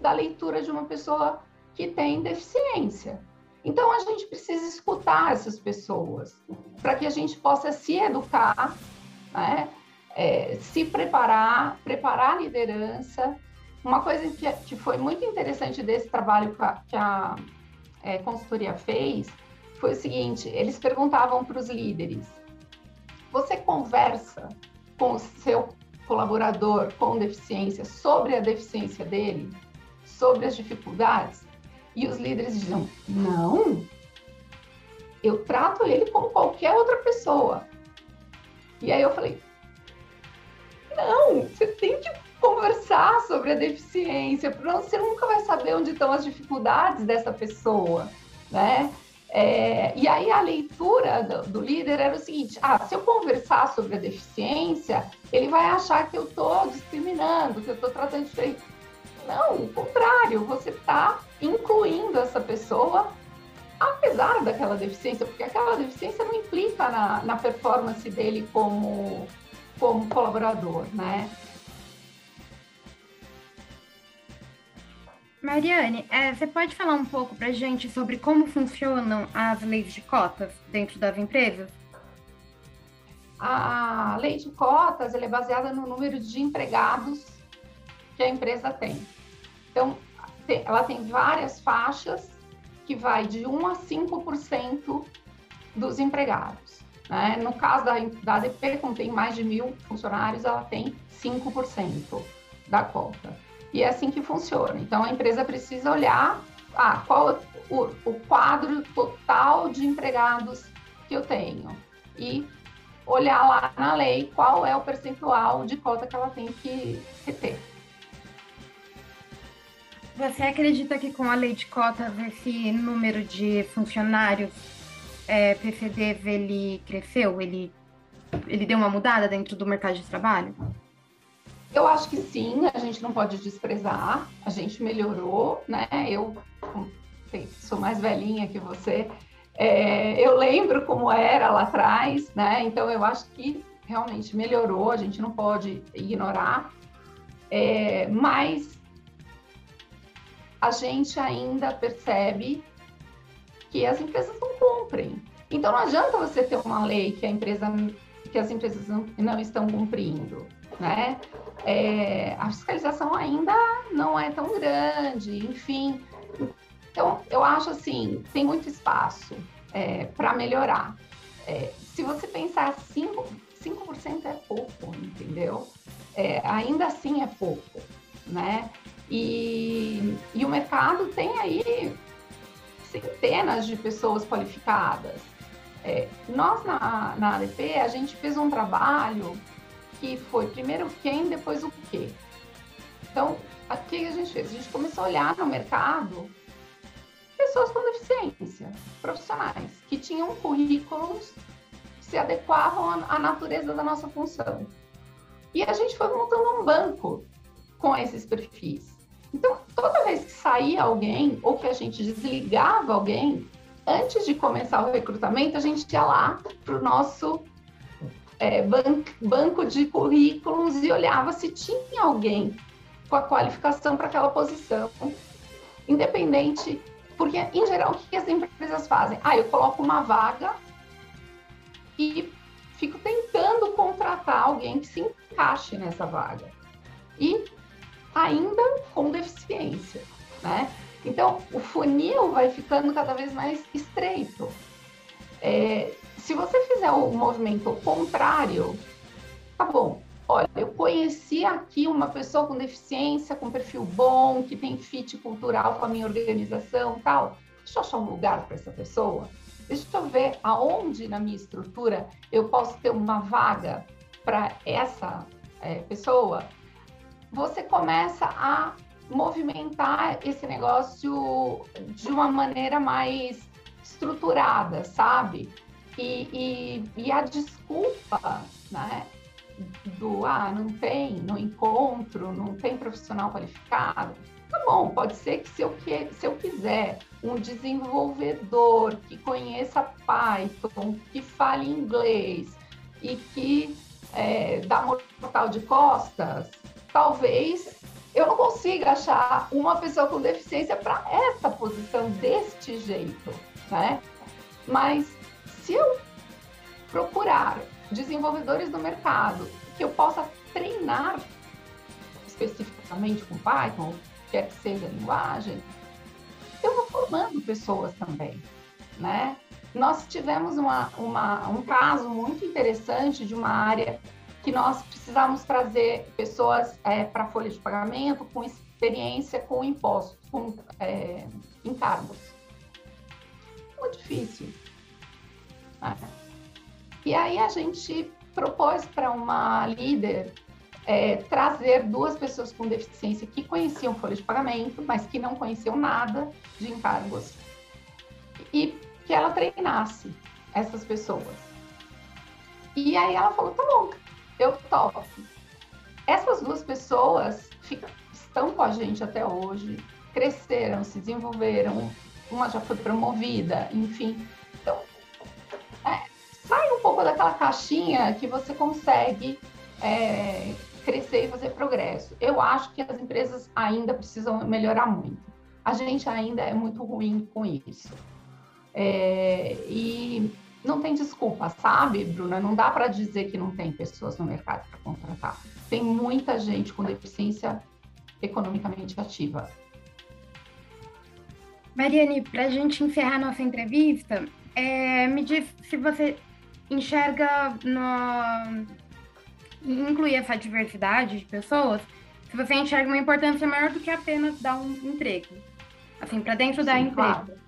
da leitura de uma pessoa que tem deficiência. Então a gente precisa escutar essas pessoas para que a gente possa se educar, né? É, se preparar, preparar a liderança. Uma coisa que, que foi muito interessante desse trabalho que a, que a é, consultoria fez foi o seguinte: eles perguntavam para os líderes: você conversa com o seu colaborador com deficiência sobre a deficiência dele, sobre as dificuldades, e os líderes diziam: não, eu trato ele como qualquer outra pessoa. E aí eu falei: não, você tem que conversar sobre a deficiência, porque você nunca vai saber onde estão as dificuldades dessa pessoa, né? É, e aí a leitura do, do, líder era o seguinte: ah, se eu conversar sobre a deficiência, ele vai achar que eu estou discriminando, que eu estou tratando diferente. Não, o contrário, você está incluindo essa pessoa apesar daquela deficiência, porque aquela deficiência não implica na, na performance dele como, como colaborador, né? Mariane, é, você pode falar um pouco para gente sobre como funcionam as leis de cotas dentro das empresas? A lei de cotas é baseada no número de empregados que a empresa tem. Então, ela tem várias faixas que vai de 1 a 5% dos empregados. Né? No caso da, da ADP, como tem mais de mil funcionários, ela tem 5% da cota. E é assim que funciona. Então, a empresa precisa olhar ah, qual o, o quadro total de empregados que eu tenho e olhar lá na lei qual é o percentual de cota que ela tem que, que ter. Você acredita que com a lei de cotas esse número de funcionários é, PCDs ele cresceu? Ele, ele deu uma mudada dentro do mercado de trabalho? Eu acho que sim, a gente não pode desprezar, a gente melhorou, né? Eu sou mais velhinha que você, é, eu lembro como era lá atrás, né? Então eu acho que realmente melhorou, a gente não pode ignorar, é, mas a gente ainda percebe que as empresas não cumprem. Então não adianta você ter uma lei que a empresa que as empresas não, não estão cumprindo, né? É, a fiscalização ainda não é tão grande, enfim. Então, eu acho assim, tem muito espaço é, para melhorar. É, se você pensar 5%, 5% é pouco, entendeu? É, ainda assim é pouco, né? E, e o mercado tem aí centenas de pessoas qualificadas. É, nós, na, na ADP, a gente fez um trabalho que foi primeiro quem, depois o quê. Então, o que a gente fez? A gente começou a olhar no mercado pessoas com deficiência, profissionais, que tinham currículos que se adequavam à natureza da nossa função. E a gente foi montando um banco com esses perfis. Então, toda vez que saía alguém ou que a gente desligava alguém, antes de começar o recrutamento, a gente ia lá para o nosso é, ban banco de currículos e olhava se tinha alguém com a qualificação para aquela posição, independente, porque em geral o que as empresas fazem? Ah, eu coloco uma vaga e fico tentando contratar alguém que se encaixe nessa vaga e ainda com deficiência, né? Então o funil vai ficando cada vez mais estreito. É, se você fizer o movimento contrário, tá bom. Olha, eu conheci aqui uma pessoa com deficiência, com perfil bom, que tem fit cultural com a minha organização tal. Deixa eu achar um lugar para essa pessoa. Deixa eu ver aonde na minha estrutura eu posso ter uma vaga para essa é, pessoa. Você começa a movimentar esse negócio de uma maneira mais estruturada, sabe? E, e, e a desculpa, né? Do ah, não tem, não encontro, não tem profissional qualificado. Tá bom, pode ser que se eu, que, se eu quiser um desenvolvedor que conheça Python, que fale inglês e que é, dá mortal de costas, talvez eu não consiga achar uma pessoa com deficiência para essa posição deste jeito, né? Mas se eu procurar desenvolvedores no mercado que eu possa treinar especificamente com Python, quer que seja a linguagem, eu vou formando pessoas também, né? Nós tivemos uma, uma, um caso muito interessante de uma área que nós precisávamos trazer pessoas é, para folha de pagamento com experiência com impostos, com é, encargos. Muito difícil. Né? E aí a gente propôs para uma líder é, trazer duas pessoas com deficiência que conheciam folha de pagamento, mas que não conheciam nada de encargos, e que ela treinasse essas pessoas. E aí ela falou: tá bom, eu topo. Essas duas pessoas estão com a gente até hoje, cresceram, se desenvolveram, uma já foi promovida, enfim. Sai um pouco daquela caixinha que você consegue é, crescer e fazer progresso. Eu acho que as empresas ainda precisam melhorar muito. A gente ainda é muito ruim com isso. É, e não tem desculpa, sabe, Bruna? Não dá para dizer que não tem pessoas no mercado para contratar. Tem muita gente com deficiência economicamente ativa. Mariane, para a gente encerrar nossa entrevista, é, me diz se você enxerga no, incluir essa diversidade de pessoas, se você enxerga uma importância maior do que apenas dar um emprego. Assim, para dentro Sim, da empresa. Claro.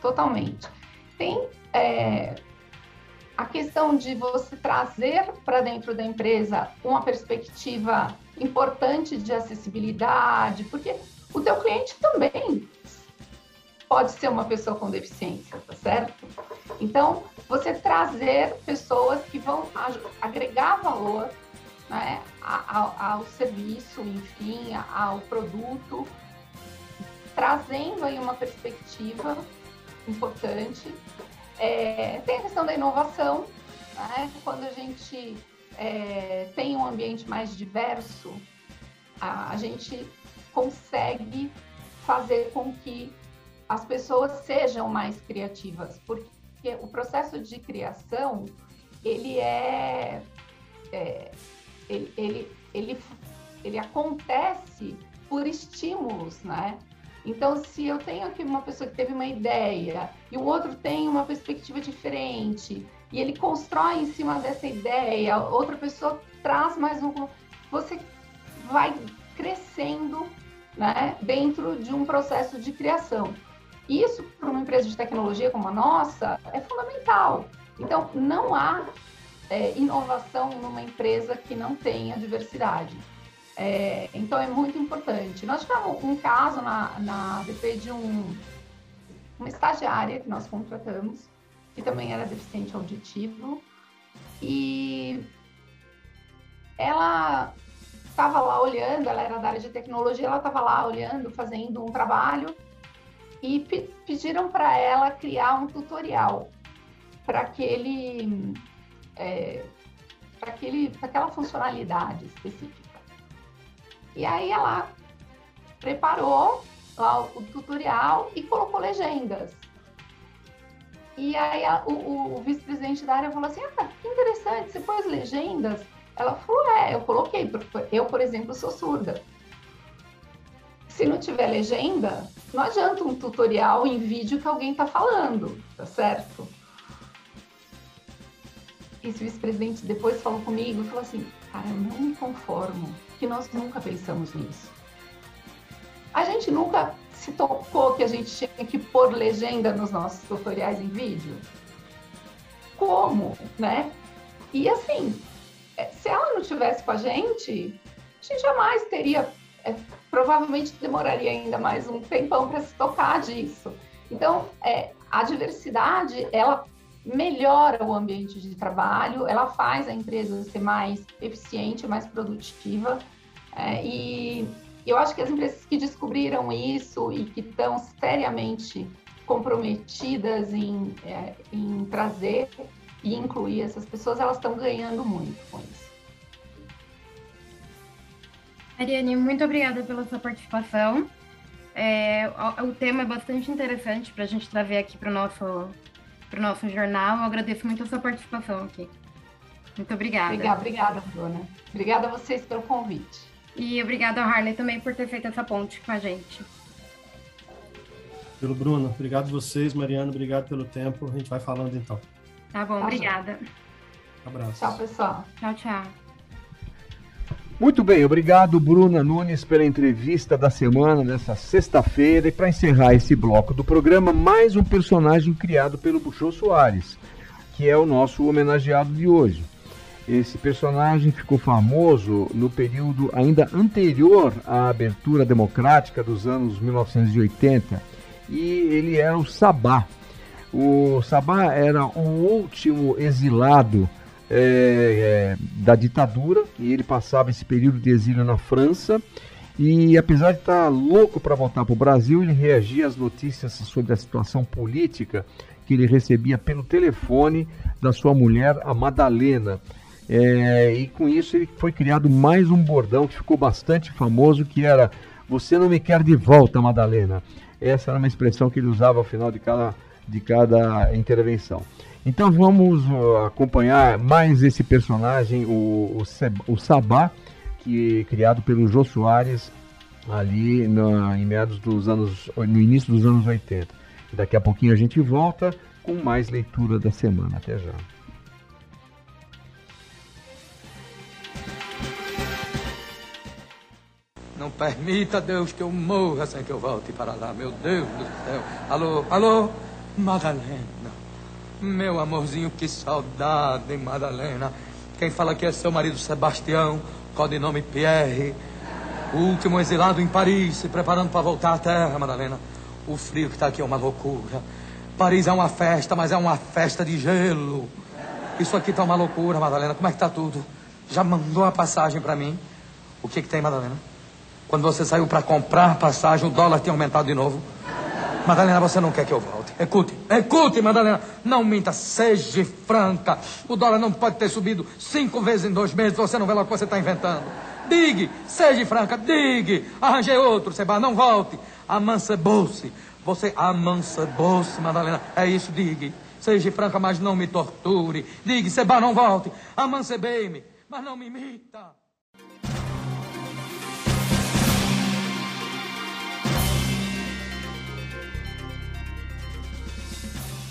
Totalmente. Tem é, a questão de você trazer para dentro da empresa uma perspectiva importante de acessibilidade, porque o teu cliente também pode ser uma pessoa com deficiência, tá certo? Então, você trazer pessoas que vão agregar valor né, ao, ao, serviço, enfim, ao produto, trazendo aí uma perspectiva importante. É, tem a questão da inovação, né? quando a gente é, tem um ambiente mais diverso, a, a gente consegue fazer com que as pessoas sejam mais criativas, porque o processo de criação ele é, é ele, ele, ele, ele acontece por estímulos, né? Então, se eu tenho aqui uma pessoa que teve uma ideia e o outro tem uma perspectiva diferente e ele constrói em cima dessa ideia, outra pessoa traz mais um, você vai crescendo, né, dentro de um processo de criação. Isso, para uma empresa de tecnologia como a nossa, é fundamental. Então, não há é, inovação numa empresa que não tenha diversidade. É, então, é muito importante. Nós tivemos um caso na, na de um, uma estagiária que nós contratamos, que também era deficiente auditivo, e ela estava lá olhando, ela era da área de tecnologia, ela estava lá olhando, fazendo um trabalho, e pediram para ela criar um tutorial para aquele é, para aquele para aquela funcionalidade específica. E aí ela preparou lá o, tutorial e colocou legendas. E aí a, o, o vice-presidente da área falou assim: Ah, que interessante, você pôs legendas? Ela falou: É, eu coloquei, porque eu, por exemplo, sou surda. Se não tiver legenda, não adianta um tutorial em vídeo que alguém está falando, tá certo? Esse vice-presidente depois falou comigo e falou assim: cara, eu não me conformo, que nós nunca pensamos nisso. A gente nunca se tocou que a gente tinha que pôr legenda nos nossos tutoriais em vídeo. Como, né? E assim, é, se ela não tivesse com a gente, a gente jamais teria é, provavelmente demoraria ainda mais um tempão para se tocar disso. Então, é, a diversidade, ela melhora o ambiente de trabalho, ela faz a empresa ser mais eficiente, mais produtiva. É, e eu acho que as empresas que descobriram isso e que estão seriamente comprometidas em, é, em trazer e incluir essas pessoas, elas estão ganhando muito com isso. Ariane, muito obrigada pela sua participação. É, o, o, tema é bastante interessante para a gente trazer aqui para o nosso, nosso jornal. Eu agradeço muito a sua participação aqui. Muito obrigada. Obrigada, obrigada, Bruna. Obrigada a vocês pelo convite. E obrigada ao Harley também por ter feito essa ponte com a gente. Pelo Bruno. Obrigado a vocês, Mariana. Obrigado pelo tempo. A gente vai falando então. Tá bom, tá obrigada. Abraço. Tchau, pessoal. Tchau, tchau. Muito bem, obrigado Bruna Nunes pela entrevista da semana nessa sexta-feira e para encerrar esse bloco do programa, mais um personagem criado pelo Buchô Soares, que é o nosso homenageado de hoje. Esse personagem ficou famoso no período ainda anterior à abertura democrática dos anos 1980 e ele era o Sabá. O Sabá era o último exilado é, é, da ditadura e ele passava esse período de exílio na França. E apesar de estar louco para voltar para o Brasil, ele reagia às notícias sobre a situação política que ele recebia pelo telefone da sua mulher, a Madalena. É, e com isso ele foi criado mais um bordão que ficou bastante famoso, que era Você não me quer de volta, Madalena. Essa era uma expressão que ele usava ao final de cada, de cada intervenção. Então vamos acompanhar mais esse personagem, o, o, o Sabá, que é criado pelo Jô Soares ali no, em meados dos anos, no início dos anos 80. E daqui a pouquinho a gente volta com mais leitura da semana. Até já. Não permita, Deus, que eu morra sem que eu volte para lá, meu Deus do céu. Alô, alô, Madalena. Meu amorzinho, que saudade, Madalena. Quem fala aqui é seu marido Sebastião, codinome Pierre. O último exilado em Paris, se preparando para voltar à terra, Madalena. O frio que está aqui é uma loucura. Paris é uma festa, mas é uma festa de gelo. Isso aqui tá uma loucura, Madalena. Como é que tá tudo? Já mandou a passagem para mim? O que que tem, Madalena? Quando você saiu para comprar passagem, o dólar tinha aumentado de novo. Madalena, você não quer que eu volte. Escute, escute, Madalena. Não minta, seja franca. O dólar não pode ter subido cinco vezes em dois meses. Você não vê lá o que você está inventando. Digue, seja franca, digue. Arranjei outro, Seba, não volte. Amancebou-se. Você amancebou-se, Madalena. É isso, digue. Seja franca, mas não me torture. Digue, Seba, não volte. Amancebei-me, mas não me imita.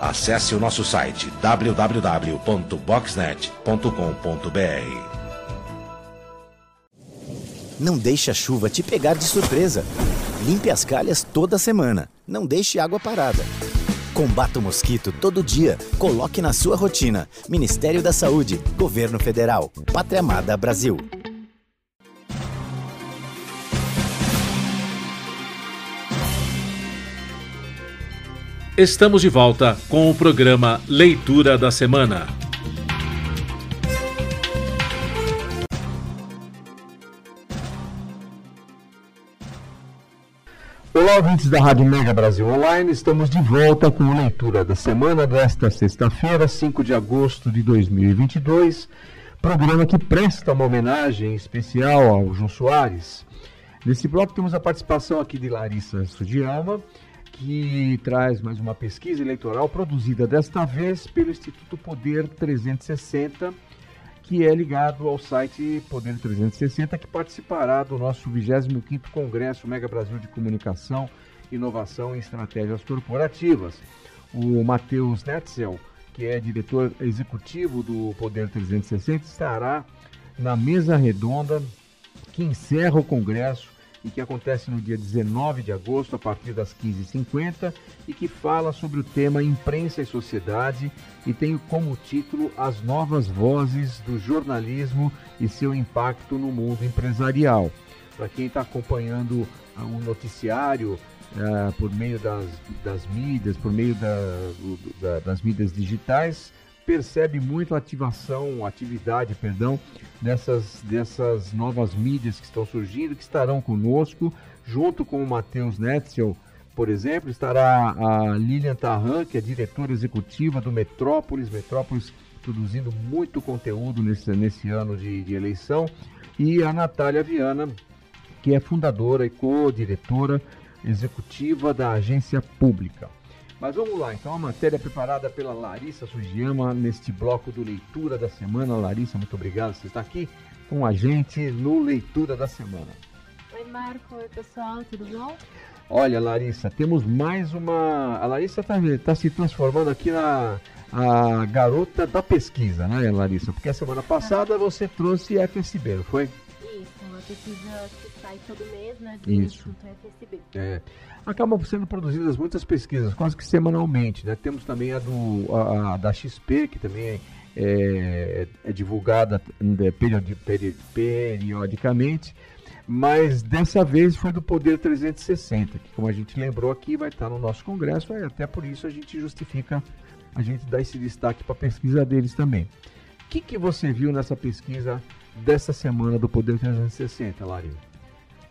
Acesse o nosso site www.boxnet.com.br. Não deixe a chuva te pegar de surpresa. Limpe as calhas toda semana. Não deixe água parada. Combata o mosquito todo dia. Coloque na sua rotina. Ministério da Saúde, Governo Federal, Pátria Amada Brasil. Estamos de volta com o programa Leitura da Semana. Olá, ouvintes da Rádio Mega Brasil Online, estamos de volta com a leitura da semana desta sexta-feira, 5 de agosto de 2022, programa que presta uma homenagem especial ao João Soares. Nesse bloco temos a participação aqui de Larissa Sudialma, que traz mais uma pesquisa eleitoral produzida desta vez pelo Instituto Poder 360, que é ligado ao site Poder 360, que participará do nosso 25º Congresso Mega Brasil de Comunicação, Inovação e Estratégias Corporativas. O Matheus Netzel, que é diretor executivo do Poder 360, estará na mesa redonda que encerra o congresso e que acontece no dia 19 de agosto, a partir das 15h50, e que fala sobre o tema Imprensa e Sociedade e tem como título As Novas Vozes do Jornalismo e seu Impacto no Mundo Empresarial. Para quem está acompanhando o um noticiário uh, por meio das, das mídias, por meio da, da, das mídias digitais, percebe muito a ativação, atividade, perdão, dessas, dessas novas mídias que estão surgindo, que estarão conosco, junto com o Matheus Netzel, por exemplo, estará a Lilian Tarran, que é diretora executiva do Metrópolis, Metrópolis produzindo muito conteúdo nesse, nesse ano de, de eleição, e a Natália Viana, que é fundadora e co-diretora executiva da agência pública. Mas vamos lá, então a matéria preparada pela Larissa Sugiyama neste bloco do Leitura da Semana. Larissa, muito obrigado por estar aqui com a gente no Leitura da Semana. Oi, Marco. Oi, pessoal. Tudo bom? Olha, Larissa, temos mais uma. A Larissa está tá se transformando aqui na a garota da pesquisa, né, Larissa? Porque a semana passada você trouxe FSB, não foi? Isso, uma pesquisa que sai todo mês, né, do Isso. Instituto FSB. É. Acabam sendo produzidas muitas pesquisas, quase que semanalmente, né? Temos também a, do, a, a da XP, que também é, é, é divulgada é, periodi, peri, periodicamente, mas dessa vez foi do Poder 360, que como a gente lembrou aqui, vai estar no nosso congresso, e até por isso a gente justifica, a gente dá esse destaque para a pesquisa deles também. O que, que você viu nessa pesquisa dessa semana do Poder 360, Larissa?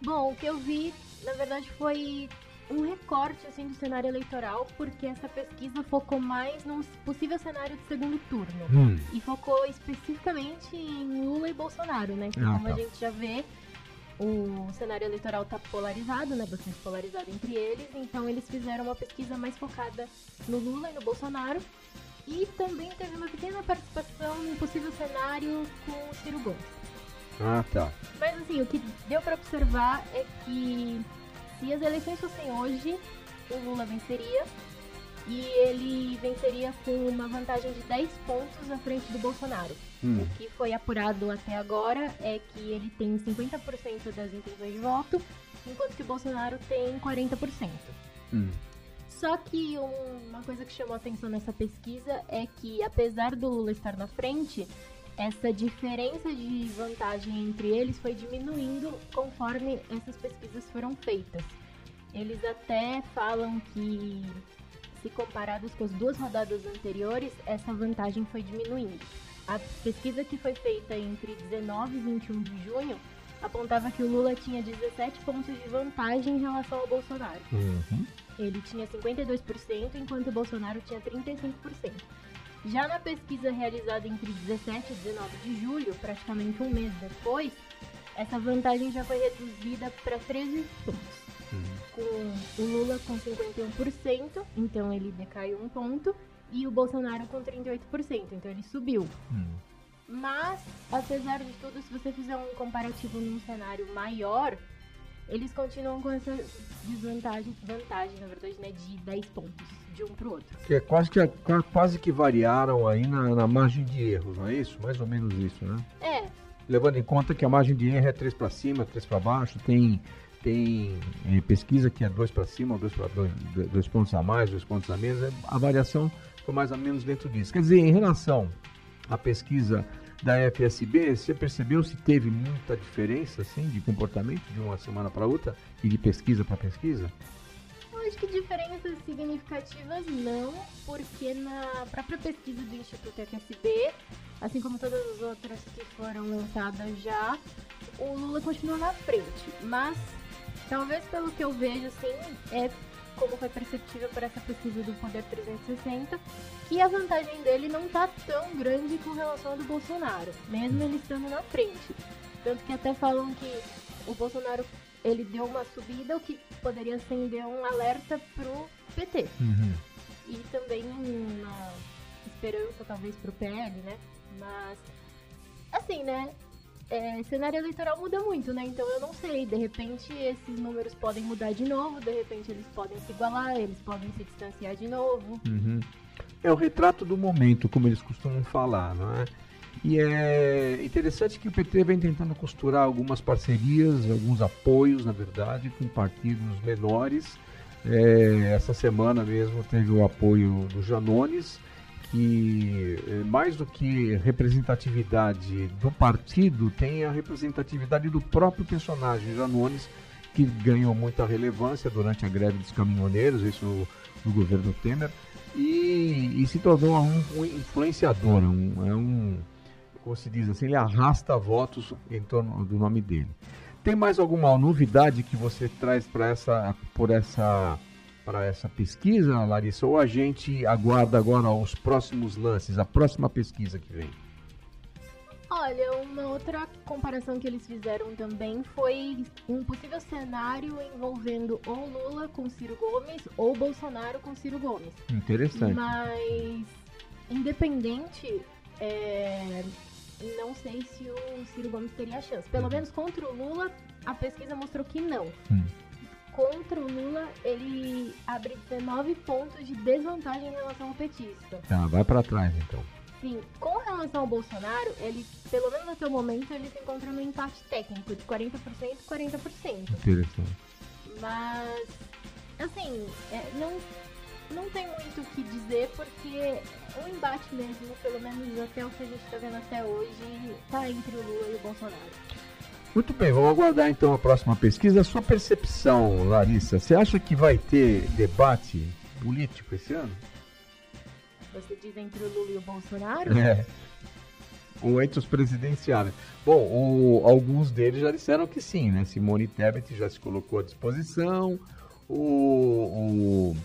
Bom, o que eu vi, na verdade, foi um recorte assim do cenário eleitoral, porque essa pesquisa focou mais num possível cenário de segundo turno. Hum. E focou especificamente em Lula e Bolsonaro, né? Que Ah, como a tá. gente já vê, o cenário eleitoral tá polarizado, né? Bastante polarizado entre eles. Então eles fizeram uma pesquisa mais focada no Lula e no Bolsonaro. E também teve uma pequena participação um possível cenário com o Ciro Gomes. Ah, tá. Mas assim, o que deu pra observar é que se as eleições fossem hoje, o Lula venceria e ele venceria com uma vantagem de 10 pontos à frente do Bolsonaro. Hum. O que foi apurado até agora é que ele tem 50% das intenções de voto, enquanto que o Bolsonaro tem 40%. Hum. Só que um- uma coisa que chamou atenção nessa pesquisa é que, apesar do Lula estar na frente, essa diferença de vantagem entre eles foi diminuindo conforme essas pesquisas foram feitas. Eles até falam que, se comparados com as duas rodadas anteriores, essa vantagem foi diminuindo. A pesquisa que foi feita entre 19 e 21 de junho apontava que o Lula tinha 17 pontos de vantagem em relação ao Bolsonaro. Uhum. Ele tinha 52%, enquanto o Bolsonaro tinha 35%. Já na pesquisa realizada entre 17 e 19 de julho, praticamente um mês depois, essa vantagem já foi reduzida para 13 pontos. Com o Lula com 51%, então ele decaiu um ponto, e o Bolsonaro com 38%, então ele subiu. Mas, apesar de tudo, se você fizer um comparativo num cenário maior, eles continuam com essa desvantagem, vantagem, na verdade, né, de 10 pontos de um pro outro. Que é quase que, qua- quase que variaram aí na, na margem de erros, não é isso? Mais ou menos isso, né? É, Levando em conta que a margem de erro é 3 para cima, 3 para baixo, tem, tem eh, pesquisa que é 2 para cima, 2 para dois pontos a mais, 2 pontos a menos, é- a variação foi mais ou menos dentro disso. Quer dizer, em relação à pesquisa da FSB, você percebeu se teve muita diferença assim, de comportamento de uma semana para outra e de pesquisa para pesquisa? acho que diferenças significativas não, porque na própria pesquisa do Instituto FSB, assim como todas as outras que foram lançadas já, o Lula continua na frente. Mas, talvez pelo que eu vejo, assim, é como foi perceptível por essa pesquisa do Poder 360, que a vantagem dele não tá tão grande com relação ao do Bolsonaro, mesmo ele estando na frente. Tanto que até falam que o Bolsonaro ele deu uma subida, o que poderia acender um alerta pro PT. E também uma esperança, talvez, pro PL, né? Mas, assim, né? É, cenário eleitoral muda muito, né? Então eu não sei. De repente esses números podem mudar de novo, de repente eles podem se igualar, eles podem se distanciar de novo. É o retrato do momento, como eles costumam falar, não é? E é interessante que o PT vem tentando costurar algumas parcerias, alguns apoios, na verdade, com partidos menores. É, essa semana mesmo teve o apoio do Janones, que é, mais do que representatividade do partido, tem a representatividade do próprio personagem Janones, que ganhou muita relevância durante a greve dos caminhoneiros, isso no, no governo Temer, e, e se tornou um, um influenciador, um, é um, como se diz assim, ele arrasta votos em torno do nome dele. Tem mais alguma novidade que você traz para essa, por essa, para essa pesquisa, Larissa? Ou a gente aguarda agora os próximos lances, a próxima pesquisa que vem? Olha, uma outra comparação que eles fizeram também foi um possível cenário envolvendo ou Lula com Ciro Gomes ou Bolsonaro com Ciro Gomes. Interessante. Mas, independente, é, não sei se o Ciro Gomes teria chance. Pelo menos contra o Lula, a pesquisa mostrou que não. Hum. Contra o Lula, ele abre 19 pontos de desvantagem em relação ao petista. Tá, vai pra trás então. Sim, com relação ao Bolsonaro, ele, pelo menos até o momento, ele se encontra no empate técnico de 40% e 40%. Interessante. Mas, assim, é, não, não tem muito o que dizer, porque o embate mesmo, pelo menos até o que a gente está vendo até hoje, tá entre o Lula e o Bolsonaro. Muito bem, vamos aguardar então a próxima pesquisa. A sua percepção, Larissa, você acha que vai ter debate político esse ano? Você diz entre o Lula e o Bolsonaro? É. Ou entre os presidenciáveis. Bom, o- alguns deles já disseram que sim, né? Simone Tebet já se colocou à disposição. O, o,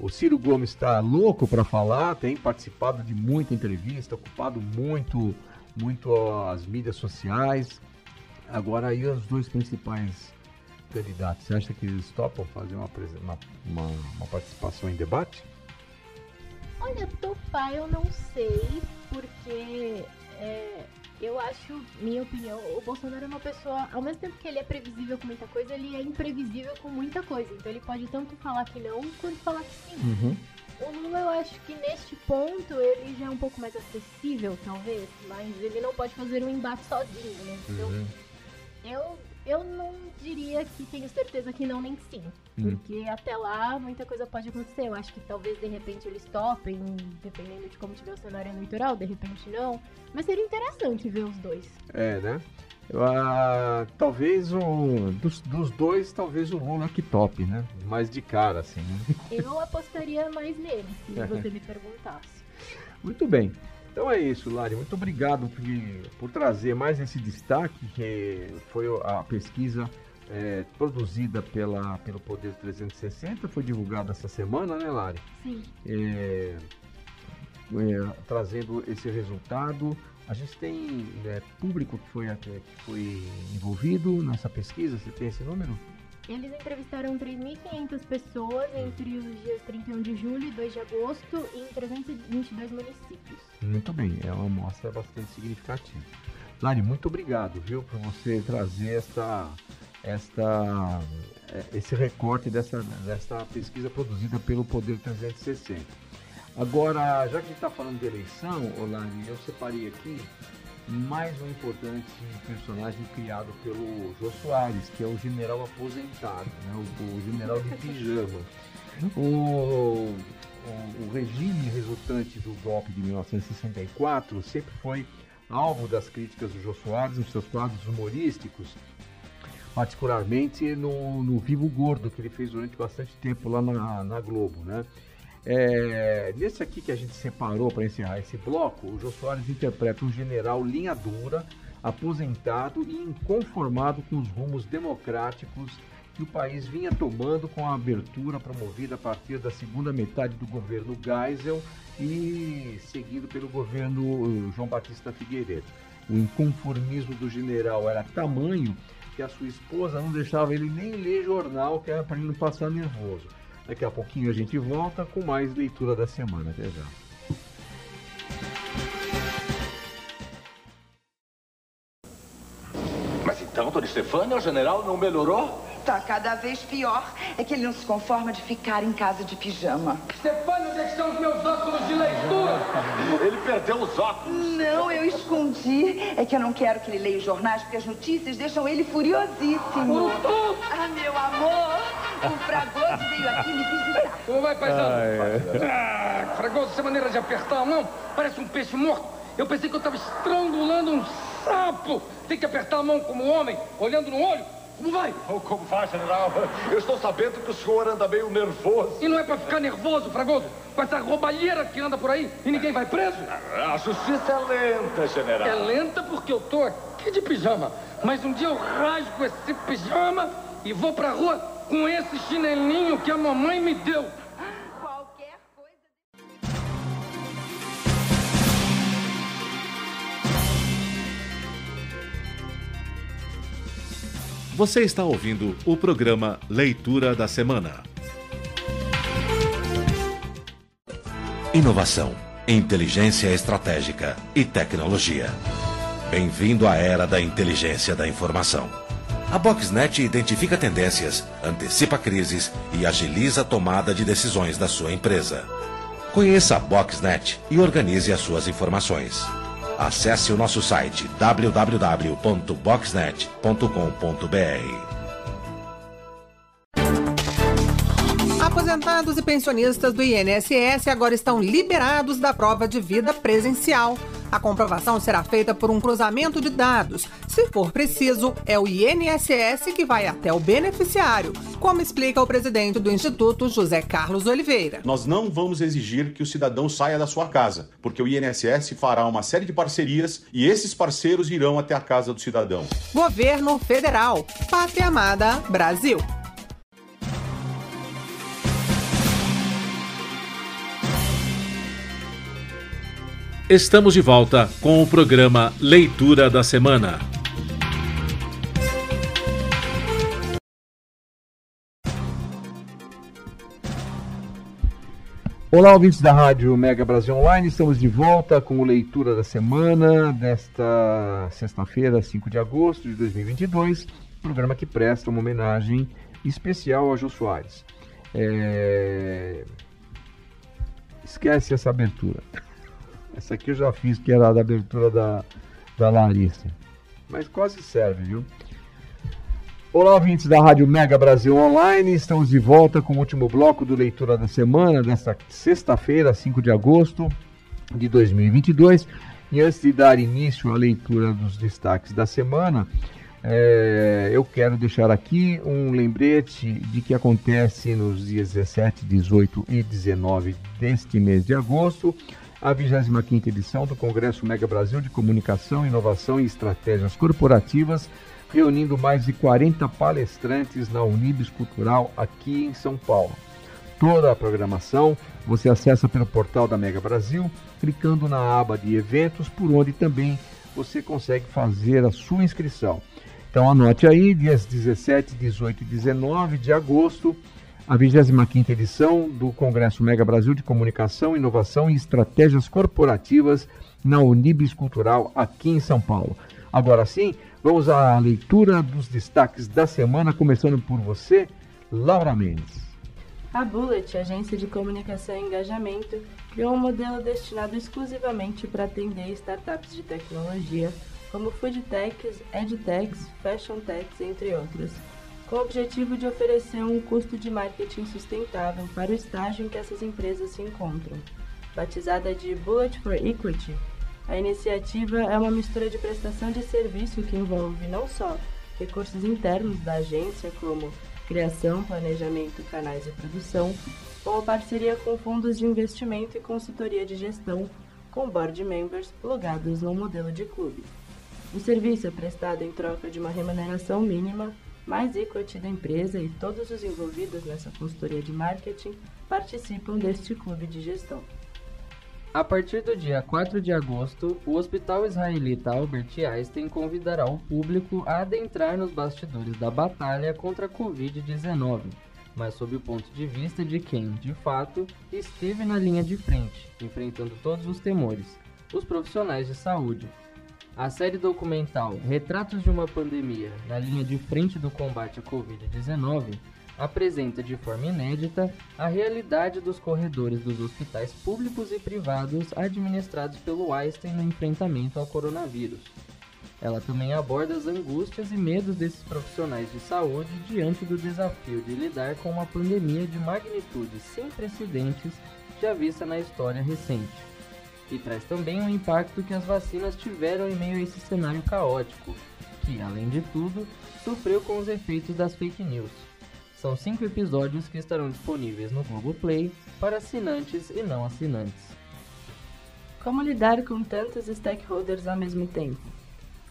o Ciro Gomes está louco para falar, tem participado de muita entrevista, ocupado muito, muito as mídias sociais. Agora aí os dois principais candidatos, você acha que eles topam fazer uma, uma, uma, uma participação em debate? Olha, topar eu não sei, porque é, eu acho, minha opinião, o Bolsonaro é uma pessoa, ao mesmo tempo que ele é previsível com muita coisa, ele é imprevisível com muita coisa. Então ele pode tanto falar que não, quanto falar que sim. Uhum. O Lula, eu acho que neste ponto ele já é um pouco mais acessível, talvez, mas ele não pode fazer um embate sozinho, né? Então, Uhum. Eu, eu não diria que tenho certeza que não, nem que sim. Hum. Porque até lá muita coisa pode acontecer. Eu acho que talvez de repente eles topem, dependendo de como tiver o cenário eleitoral, de repente não. Mas seria interessante ver os dois. É, né? Eu, ah, talvez o. Dos, dos dois, talvez o Lula que top, né? Mais de cara, assim, né? Eu apostaria mais nele, se você me perguntasse. Muito bem. Então é isso, Lari. Muito obrigado por, por trazer mais esse destaque, que foi a pesquisa é, produzida pela, pelo Poder 360, foi divulgada essa semana, né, Lari? Sim. É, é, trazendo esse resultado. A gente tem é, público que foi, que foi envolvido nessa pesquisa, você tem esse número? Eles entrevistaram 3.500 pessoas entre os dias 31 de julho e 2 de agosto em 322 municípios. Muito bem, é uma amostra bastante significativa. Lari, muito obrigado, viu, por você trazer esta, esta, eh, esse recorte dessa, dessa pesquisa produzida pelo Poder 360. Agora, já que a gente está falando de eleição, Lari, eu separei aqui mais um importante personagem criado pelo Jô Soares, que é o general aposentado, né, o, o general de pijama. O, o, o regime resultante do golpe de 1964 sempre foi alvo das críticas do Jô Soares nos seus quadros humorísticos, particularmente no, no Vivo Gordo, que ele fez durante bastante tempo lá na, na Globo, né? É, nesse aqui que a gente separou para encerrar esse bloco, o Jô Soares interpreta um general linha dura, aposentado e inconformado com os rumos democráticos que o país vinha tomando com a abertura promovida a partir da segunda metade do governo Geisel e seguido pelo governo eh, João Batista Figueiredo. O inconformismo do general era tamanho que a sua esposa não deixava ele nem ler jornal, que era para ele não passar nervoso. Daqui a pouquinho a gente volta com mais leitura da semana. Até já. Mas então, Dona Stefânia, o general não melhorou? Tá cada vez pior. É que ele não se conforma de ficar em casa de pijama. Stefano, onde é estão os meus óculos de leitura? Ele perdeu os óculos. Não, eu escondi. É que eu não quero que ele leia os jornais, porque as notícias deixam ele furiosíssimo. Ah, meu amor, o Fragoso veio aqui me visitar. Como vai, paisano? Ai, Ah, Fragoso, essa maneira de apertar a mão parece um peixe morto. Eu pensei que eu estava estrangulando um sapo. Tem que apertar a mão como homem, olhando no olho. Como vai? Oh, como vai, general? Eu estou sabendo que o senhor anda meio nervoso. E não é pra ficar nervoso, Fragoso, com essa roubalheira que anda por aí e ninguém vai preso? A justiça é lenta, general. É lenta porque eu tô aqui de pijama. Mas um dia eu rasgo esse pijama e vou pra rua com esse chinelinho que a mamãe me deu. Qualquer coisa. Você está ouvindo o programa Leitura da Semana. Inovação, inteligência estratégica e tecnologia. Bem-vindo à era da inteligência da informação a Boxnet identifica tendências, antecipa crises e agiliza a tomada de decisões da sua empresa. Conheça a Boxnet e organize as suas informações. Acesse o nosso site www.boxnet.com.br. Aposentados e pensionistas do INSS agora estão liberados da prova de vida presencial. A comprovação será feita por um cruzamento de dados. Se for preciso, é o INSS que vai até o beneficiário, como explica o presidente do Instituto, José Carlos Oliveira. Nós não vamos exigir que o cidadão saia da sua casa, porque o INSS fará uma série de parcerias e esses parceiros irão até a casa do cidadão. Governo Federal. Pátria Amada Brasil. Estamos de volta com o programa Leitura da Semana. Olá, ouvintes da Rádio Mega Brasil Online, estamos de volta com o Leitura da Semana desta sexta-feira, 5 de agosto de 2022, programa que presta uma homenagem especial ao Jô Soares. É... Esquece essa abertura. Essa aqui eu já fiz, que era da abertura da, da Larissa. Mas quase serve, viu? Olá, ouvintes da Rádio Mega Brasil Online. Estamos de volta com o último bloco do Leitura da Semana, desta sexta-feira, 5 de agosto de 2022. E antes de dar início à leitura dos destaques da semana, é, eu quero deixar aqui um lembrete de que acontece nos dias 17, 18 e 19 deste mês de agosto a 25ª edição do Congresso Mega Brasil de Comunicação, Inovação e Estratégias Corporativas, reunindo mais de 40 palestrantes na Unibis Cultural aqui em São Paulo. Toda a programação você acessa pelo portal da Mega Brasil, clicando na aba de eventos, por onde também você consegue fazer a sua inscrição. Então anote aí, dias 17, 18 e 19 de agosto, a 25ª edição do Congresso Mega Brasil de Comunicação, Inovação e Estratégias Corporativas na Unibis Cultural aqui em São Paulo. Agora sim, vamos à leitura dos destaques da semana, começando por você, Laura Mendes. A Bullet, agência de comunicação e engajamento, criou um modelo destinado exclusivamente para atender startups de tecnologia, como foodtechs, edtechs, fashion techs, entre outras com o objetivo de oferecer um custo de marketing sustentável para o estágio em que essas empresas se encontram. Batizada de Bullet for Equity, a iniciativa é uma mistura de prestação de serviço que envolve não só recursos internos da agência, como criação, planejamento, canais e produção, como parceria com fundos de investimento e consultoria de gestão, com board members plugados no modelo de clube. O serviço é prestado em troca de uma remuneração mínima mais equity da empresa e todos os envolvidos nessa consultoria de marketing participam deste clube de gestão. A partir do dia 4 de agosto, o Hospital Israelita Albert Einstein convidará o público a adentrar nos bastidores da batalha contra a Covid-19, mas sob o ponto de vista de quem, de fato, esteve na linha de frente, enfrentando todos os temores, os profissionais de saúde, a série documental Retratos de uma Pandemia na linha de frente do combate à Covid-19 apresenta de forma inédita a realidade dos corredores dos hospitais públicos e privados administrados pelo Einstein no enfrentamento ao coronavírus. Ela também aborda as angústias e medos desses profissionais de saúde diante do desafio de lidar com uma pandemia de magnitude sem precedentes já vista na história recente e traz também o impacto que as vacinas tiveram em meio a esse cenário caótico, que, além de tudo, sofreu com os efeitos das fake news. São cinco episódios que estarão disponíveis no Globoplay para assinantes e não assinantes. Como lidar com tantos stakeholders ao mesmo tempo?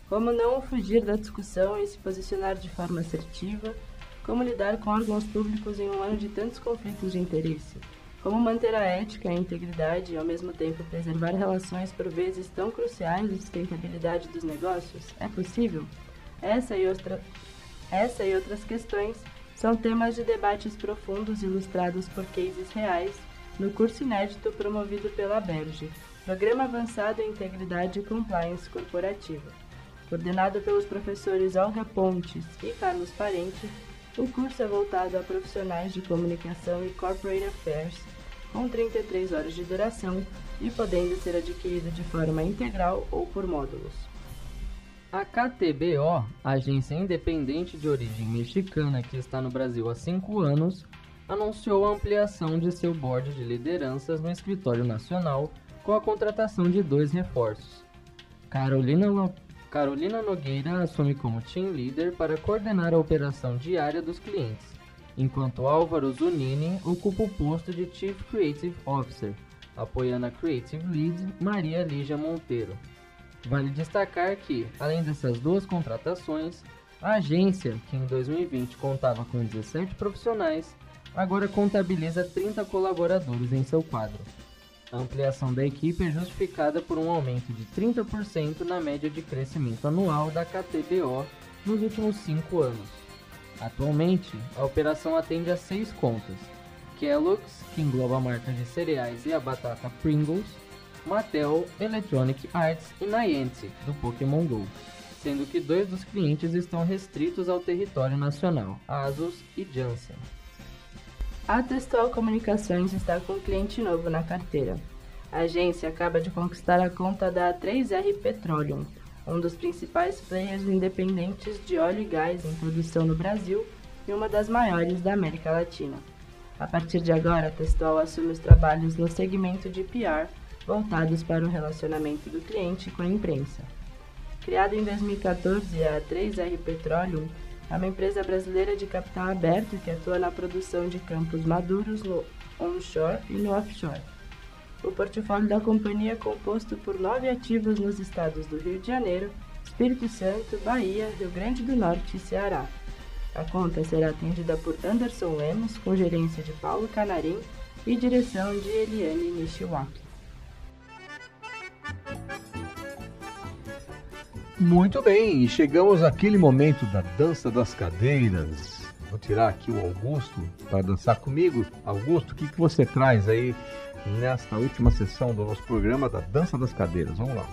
Como não fugir da discussão e se posicionar de forma assertiva? Como lidar com órgãos públicos em um ano de tantos conflitos de interesse? Como manter a ética a integridade e ao mesmo tempo preservar relações por vezes tão cruciais de sustentabilidade dos negócios? É possível? Essa e, outra... Essa e outras questões são temas de debates profundos ilustrados por cases reais no curso inédito promovido pela Berge, Programa Avançado em Integridade e Compliance Corporativa. Coordenado pelos professores Olga Pontes e Carlos Parente, o curso é voltado a profissionais de comunicação e corporate affairs, com 33 horas de duração e podendo ser adquirido de forma integral ou por módulos. A KTBO, agência independente de origem mexicana que está no Brasil há cinco anos, anunciou a ampliação de seu board de lideranças no escritório nacional com a contratação de dois reforços. Carolina, Lo... Carolina Nogueira assume como team leader para coordenar a operação diária dos clientes, enquanto Álvaro Zunini ocupa o posto de Chief Creative Officer, apoiando a Creative Lead Maria Lígia Monteiro. Vale destacar que, além dessas duas contratações, a agência, que em 2020 contava com 17 profissionais, agora contabiliza 30 colaboradores em seu quadro. A ampliação da equipe é justificada por um aumento de 30% na média de crescimento anual da KTBO nos últimos 5 anos. Atualmente, a operação atende a seis contas: Kellogg's, que engloba marcas de cereais e a batata Pringles, Mattel, Electronic Arts e Niantic, do Pokémon GO, sendo que dois dos clientes estão restritos ao território nacional, Asus e Janssen. A Textual Comunicações está com um cliente novo na carteira. A agência acaba de conquistar a conta da 3R Petroleum, um dos principais players independentes de óleo e gás em produção no Brasil e uma das maiores da América Latina. A partir de agora, a Textual assume os trabalhos no segmento de PR, voltados para o relacionamento do cliente com a imprensa. Criada em 2014, a 3R Petroleum é uma empresa brasileira de capital aberto que atua na produção de campos maduros no onshore e no offshore. O portfólio da companhia é composto por nove ativos nos estados do Rio de Janeiro, Espírito Santo, Bahia, Rio Grande do Norte e Ceará. A conta será atendida por Anderson Lemos, com gerência de Paulo Canarim e direção de Eliane Nishiwaki. Muito bem, chegamos àquele momento da dança das cadeiras. Vou tirar aqui o Augusto para dançar comigo. Augusto, o que, que você traz aí nesta última sessão do nosso programa da Dança das Cadeiras? Vamos lá.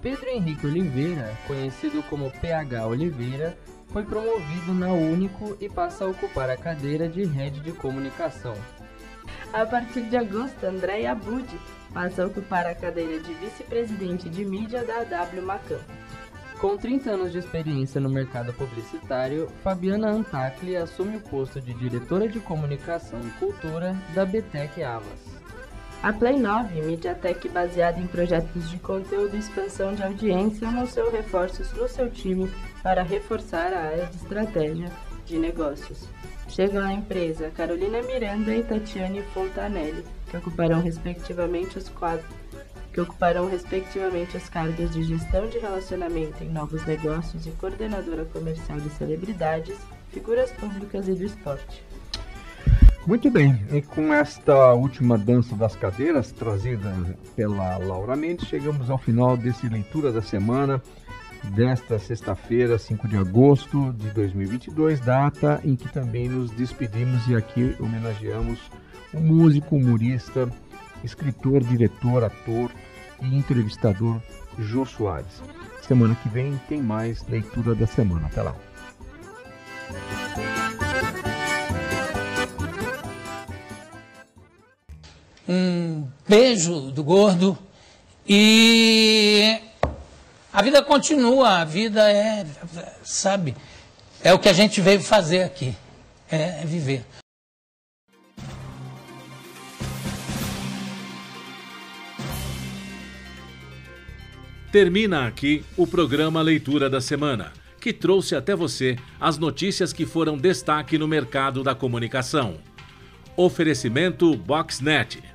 Pedro Henrique Oliveira, conhecido como PH Oliveira, foi promovido na Único e passa a ocupar a cadeira de rede de comunicação. A partir de agosto, André Abud passa a ocupar a cadeira de vice-presidente de mídia da AW Macan. Com 30 anos de experiência no mercado publicitário, Fabiana Antacli assume o posto de diretora de comunicação e cultura da BTEC Avas. A Play 9, MediaTek baseada em projetos de conteúdo e expansão de audiência, anunciou reforços no seu time para reforçar a área de estratégia de negócios. Chegam à empresa Carolina Miranda e Tatiane Fontanelli, que ocuparão respectivamente os quadros que ocuparão respectivamente os cargos de gestão de relacionamento em novos negócios e coordenadora comercial de celebridades, figuras públicas e do esporte. Muito bem, e com esta última dança das cadeiras trazida pela Laura Mendes, chegamos ao final desse leitura da semana desta sexta-feira, 5 de agosto de 2022, data em que também nos despedimos e aqui homenageamos o músico, humorista, escritor, diretor, ator e entrevistador Jô Soares. Semana que vem tem mais leitura da semana. Até lá. Um beijo do gordo e a vida continua, a vida é, sabe, é o que a gente veio fazer aqui, é, viver. Termina aqui o programa Leitura da Semana, que trouxe até você as notícias que foram destaque no mercado da comunicação. Oferecimento Boxnet.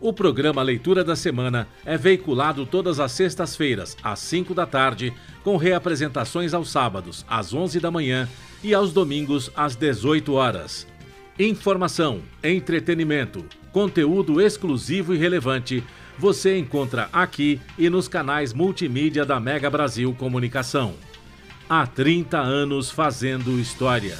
O programa Leitura da Semana é veiculado todas as sextas-feiras, às 5 da tarde, com reapresentações aos sábados, às 11 da manhã e aos domingos, às 18 horas. Informação, entretenimento, conteúdo exclusivo e relevante você encontra aqui e nos canais multimídia da Mega Brasil Comunicação. Há 30 anos fazendo história.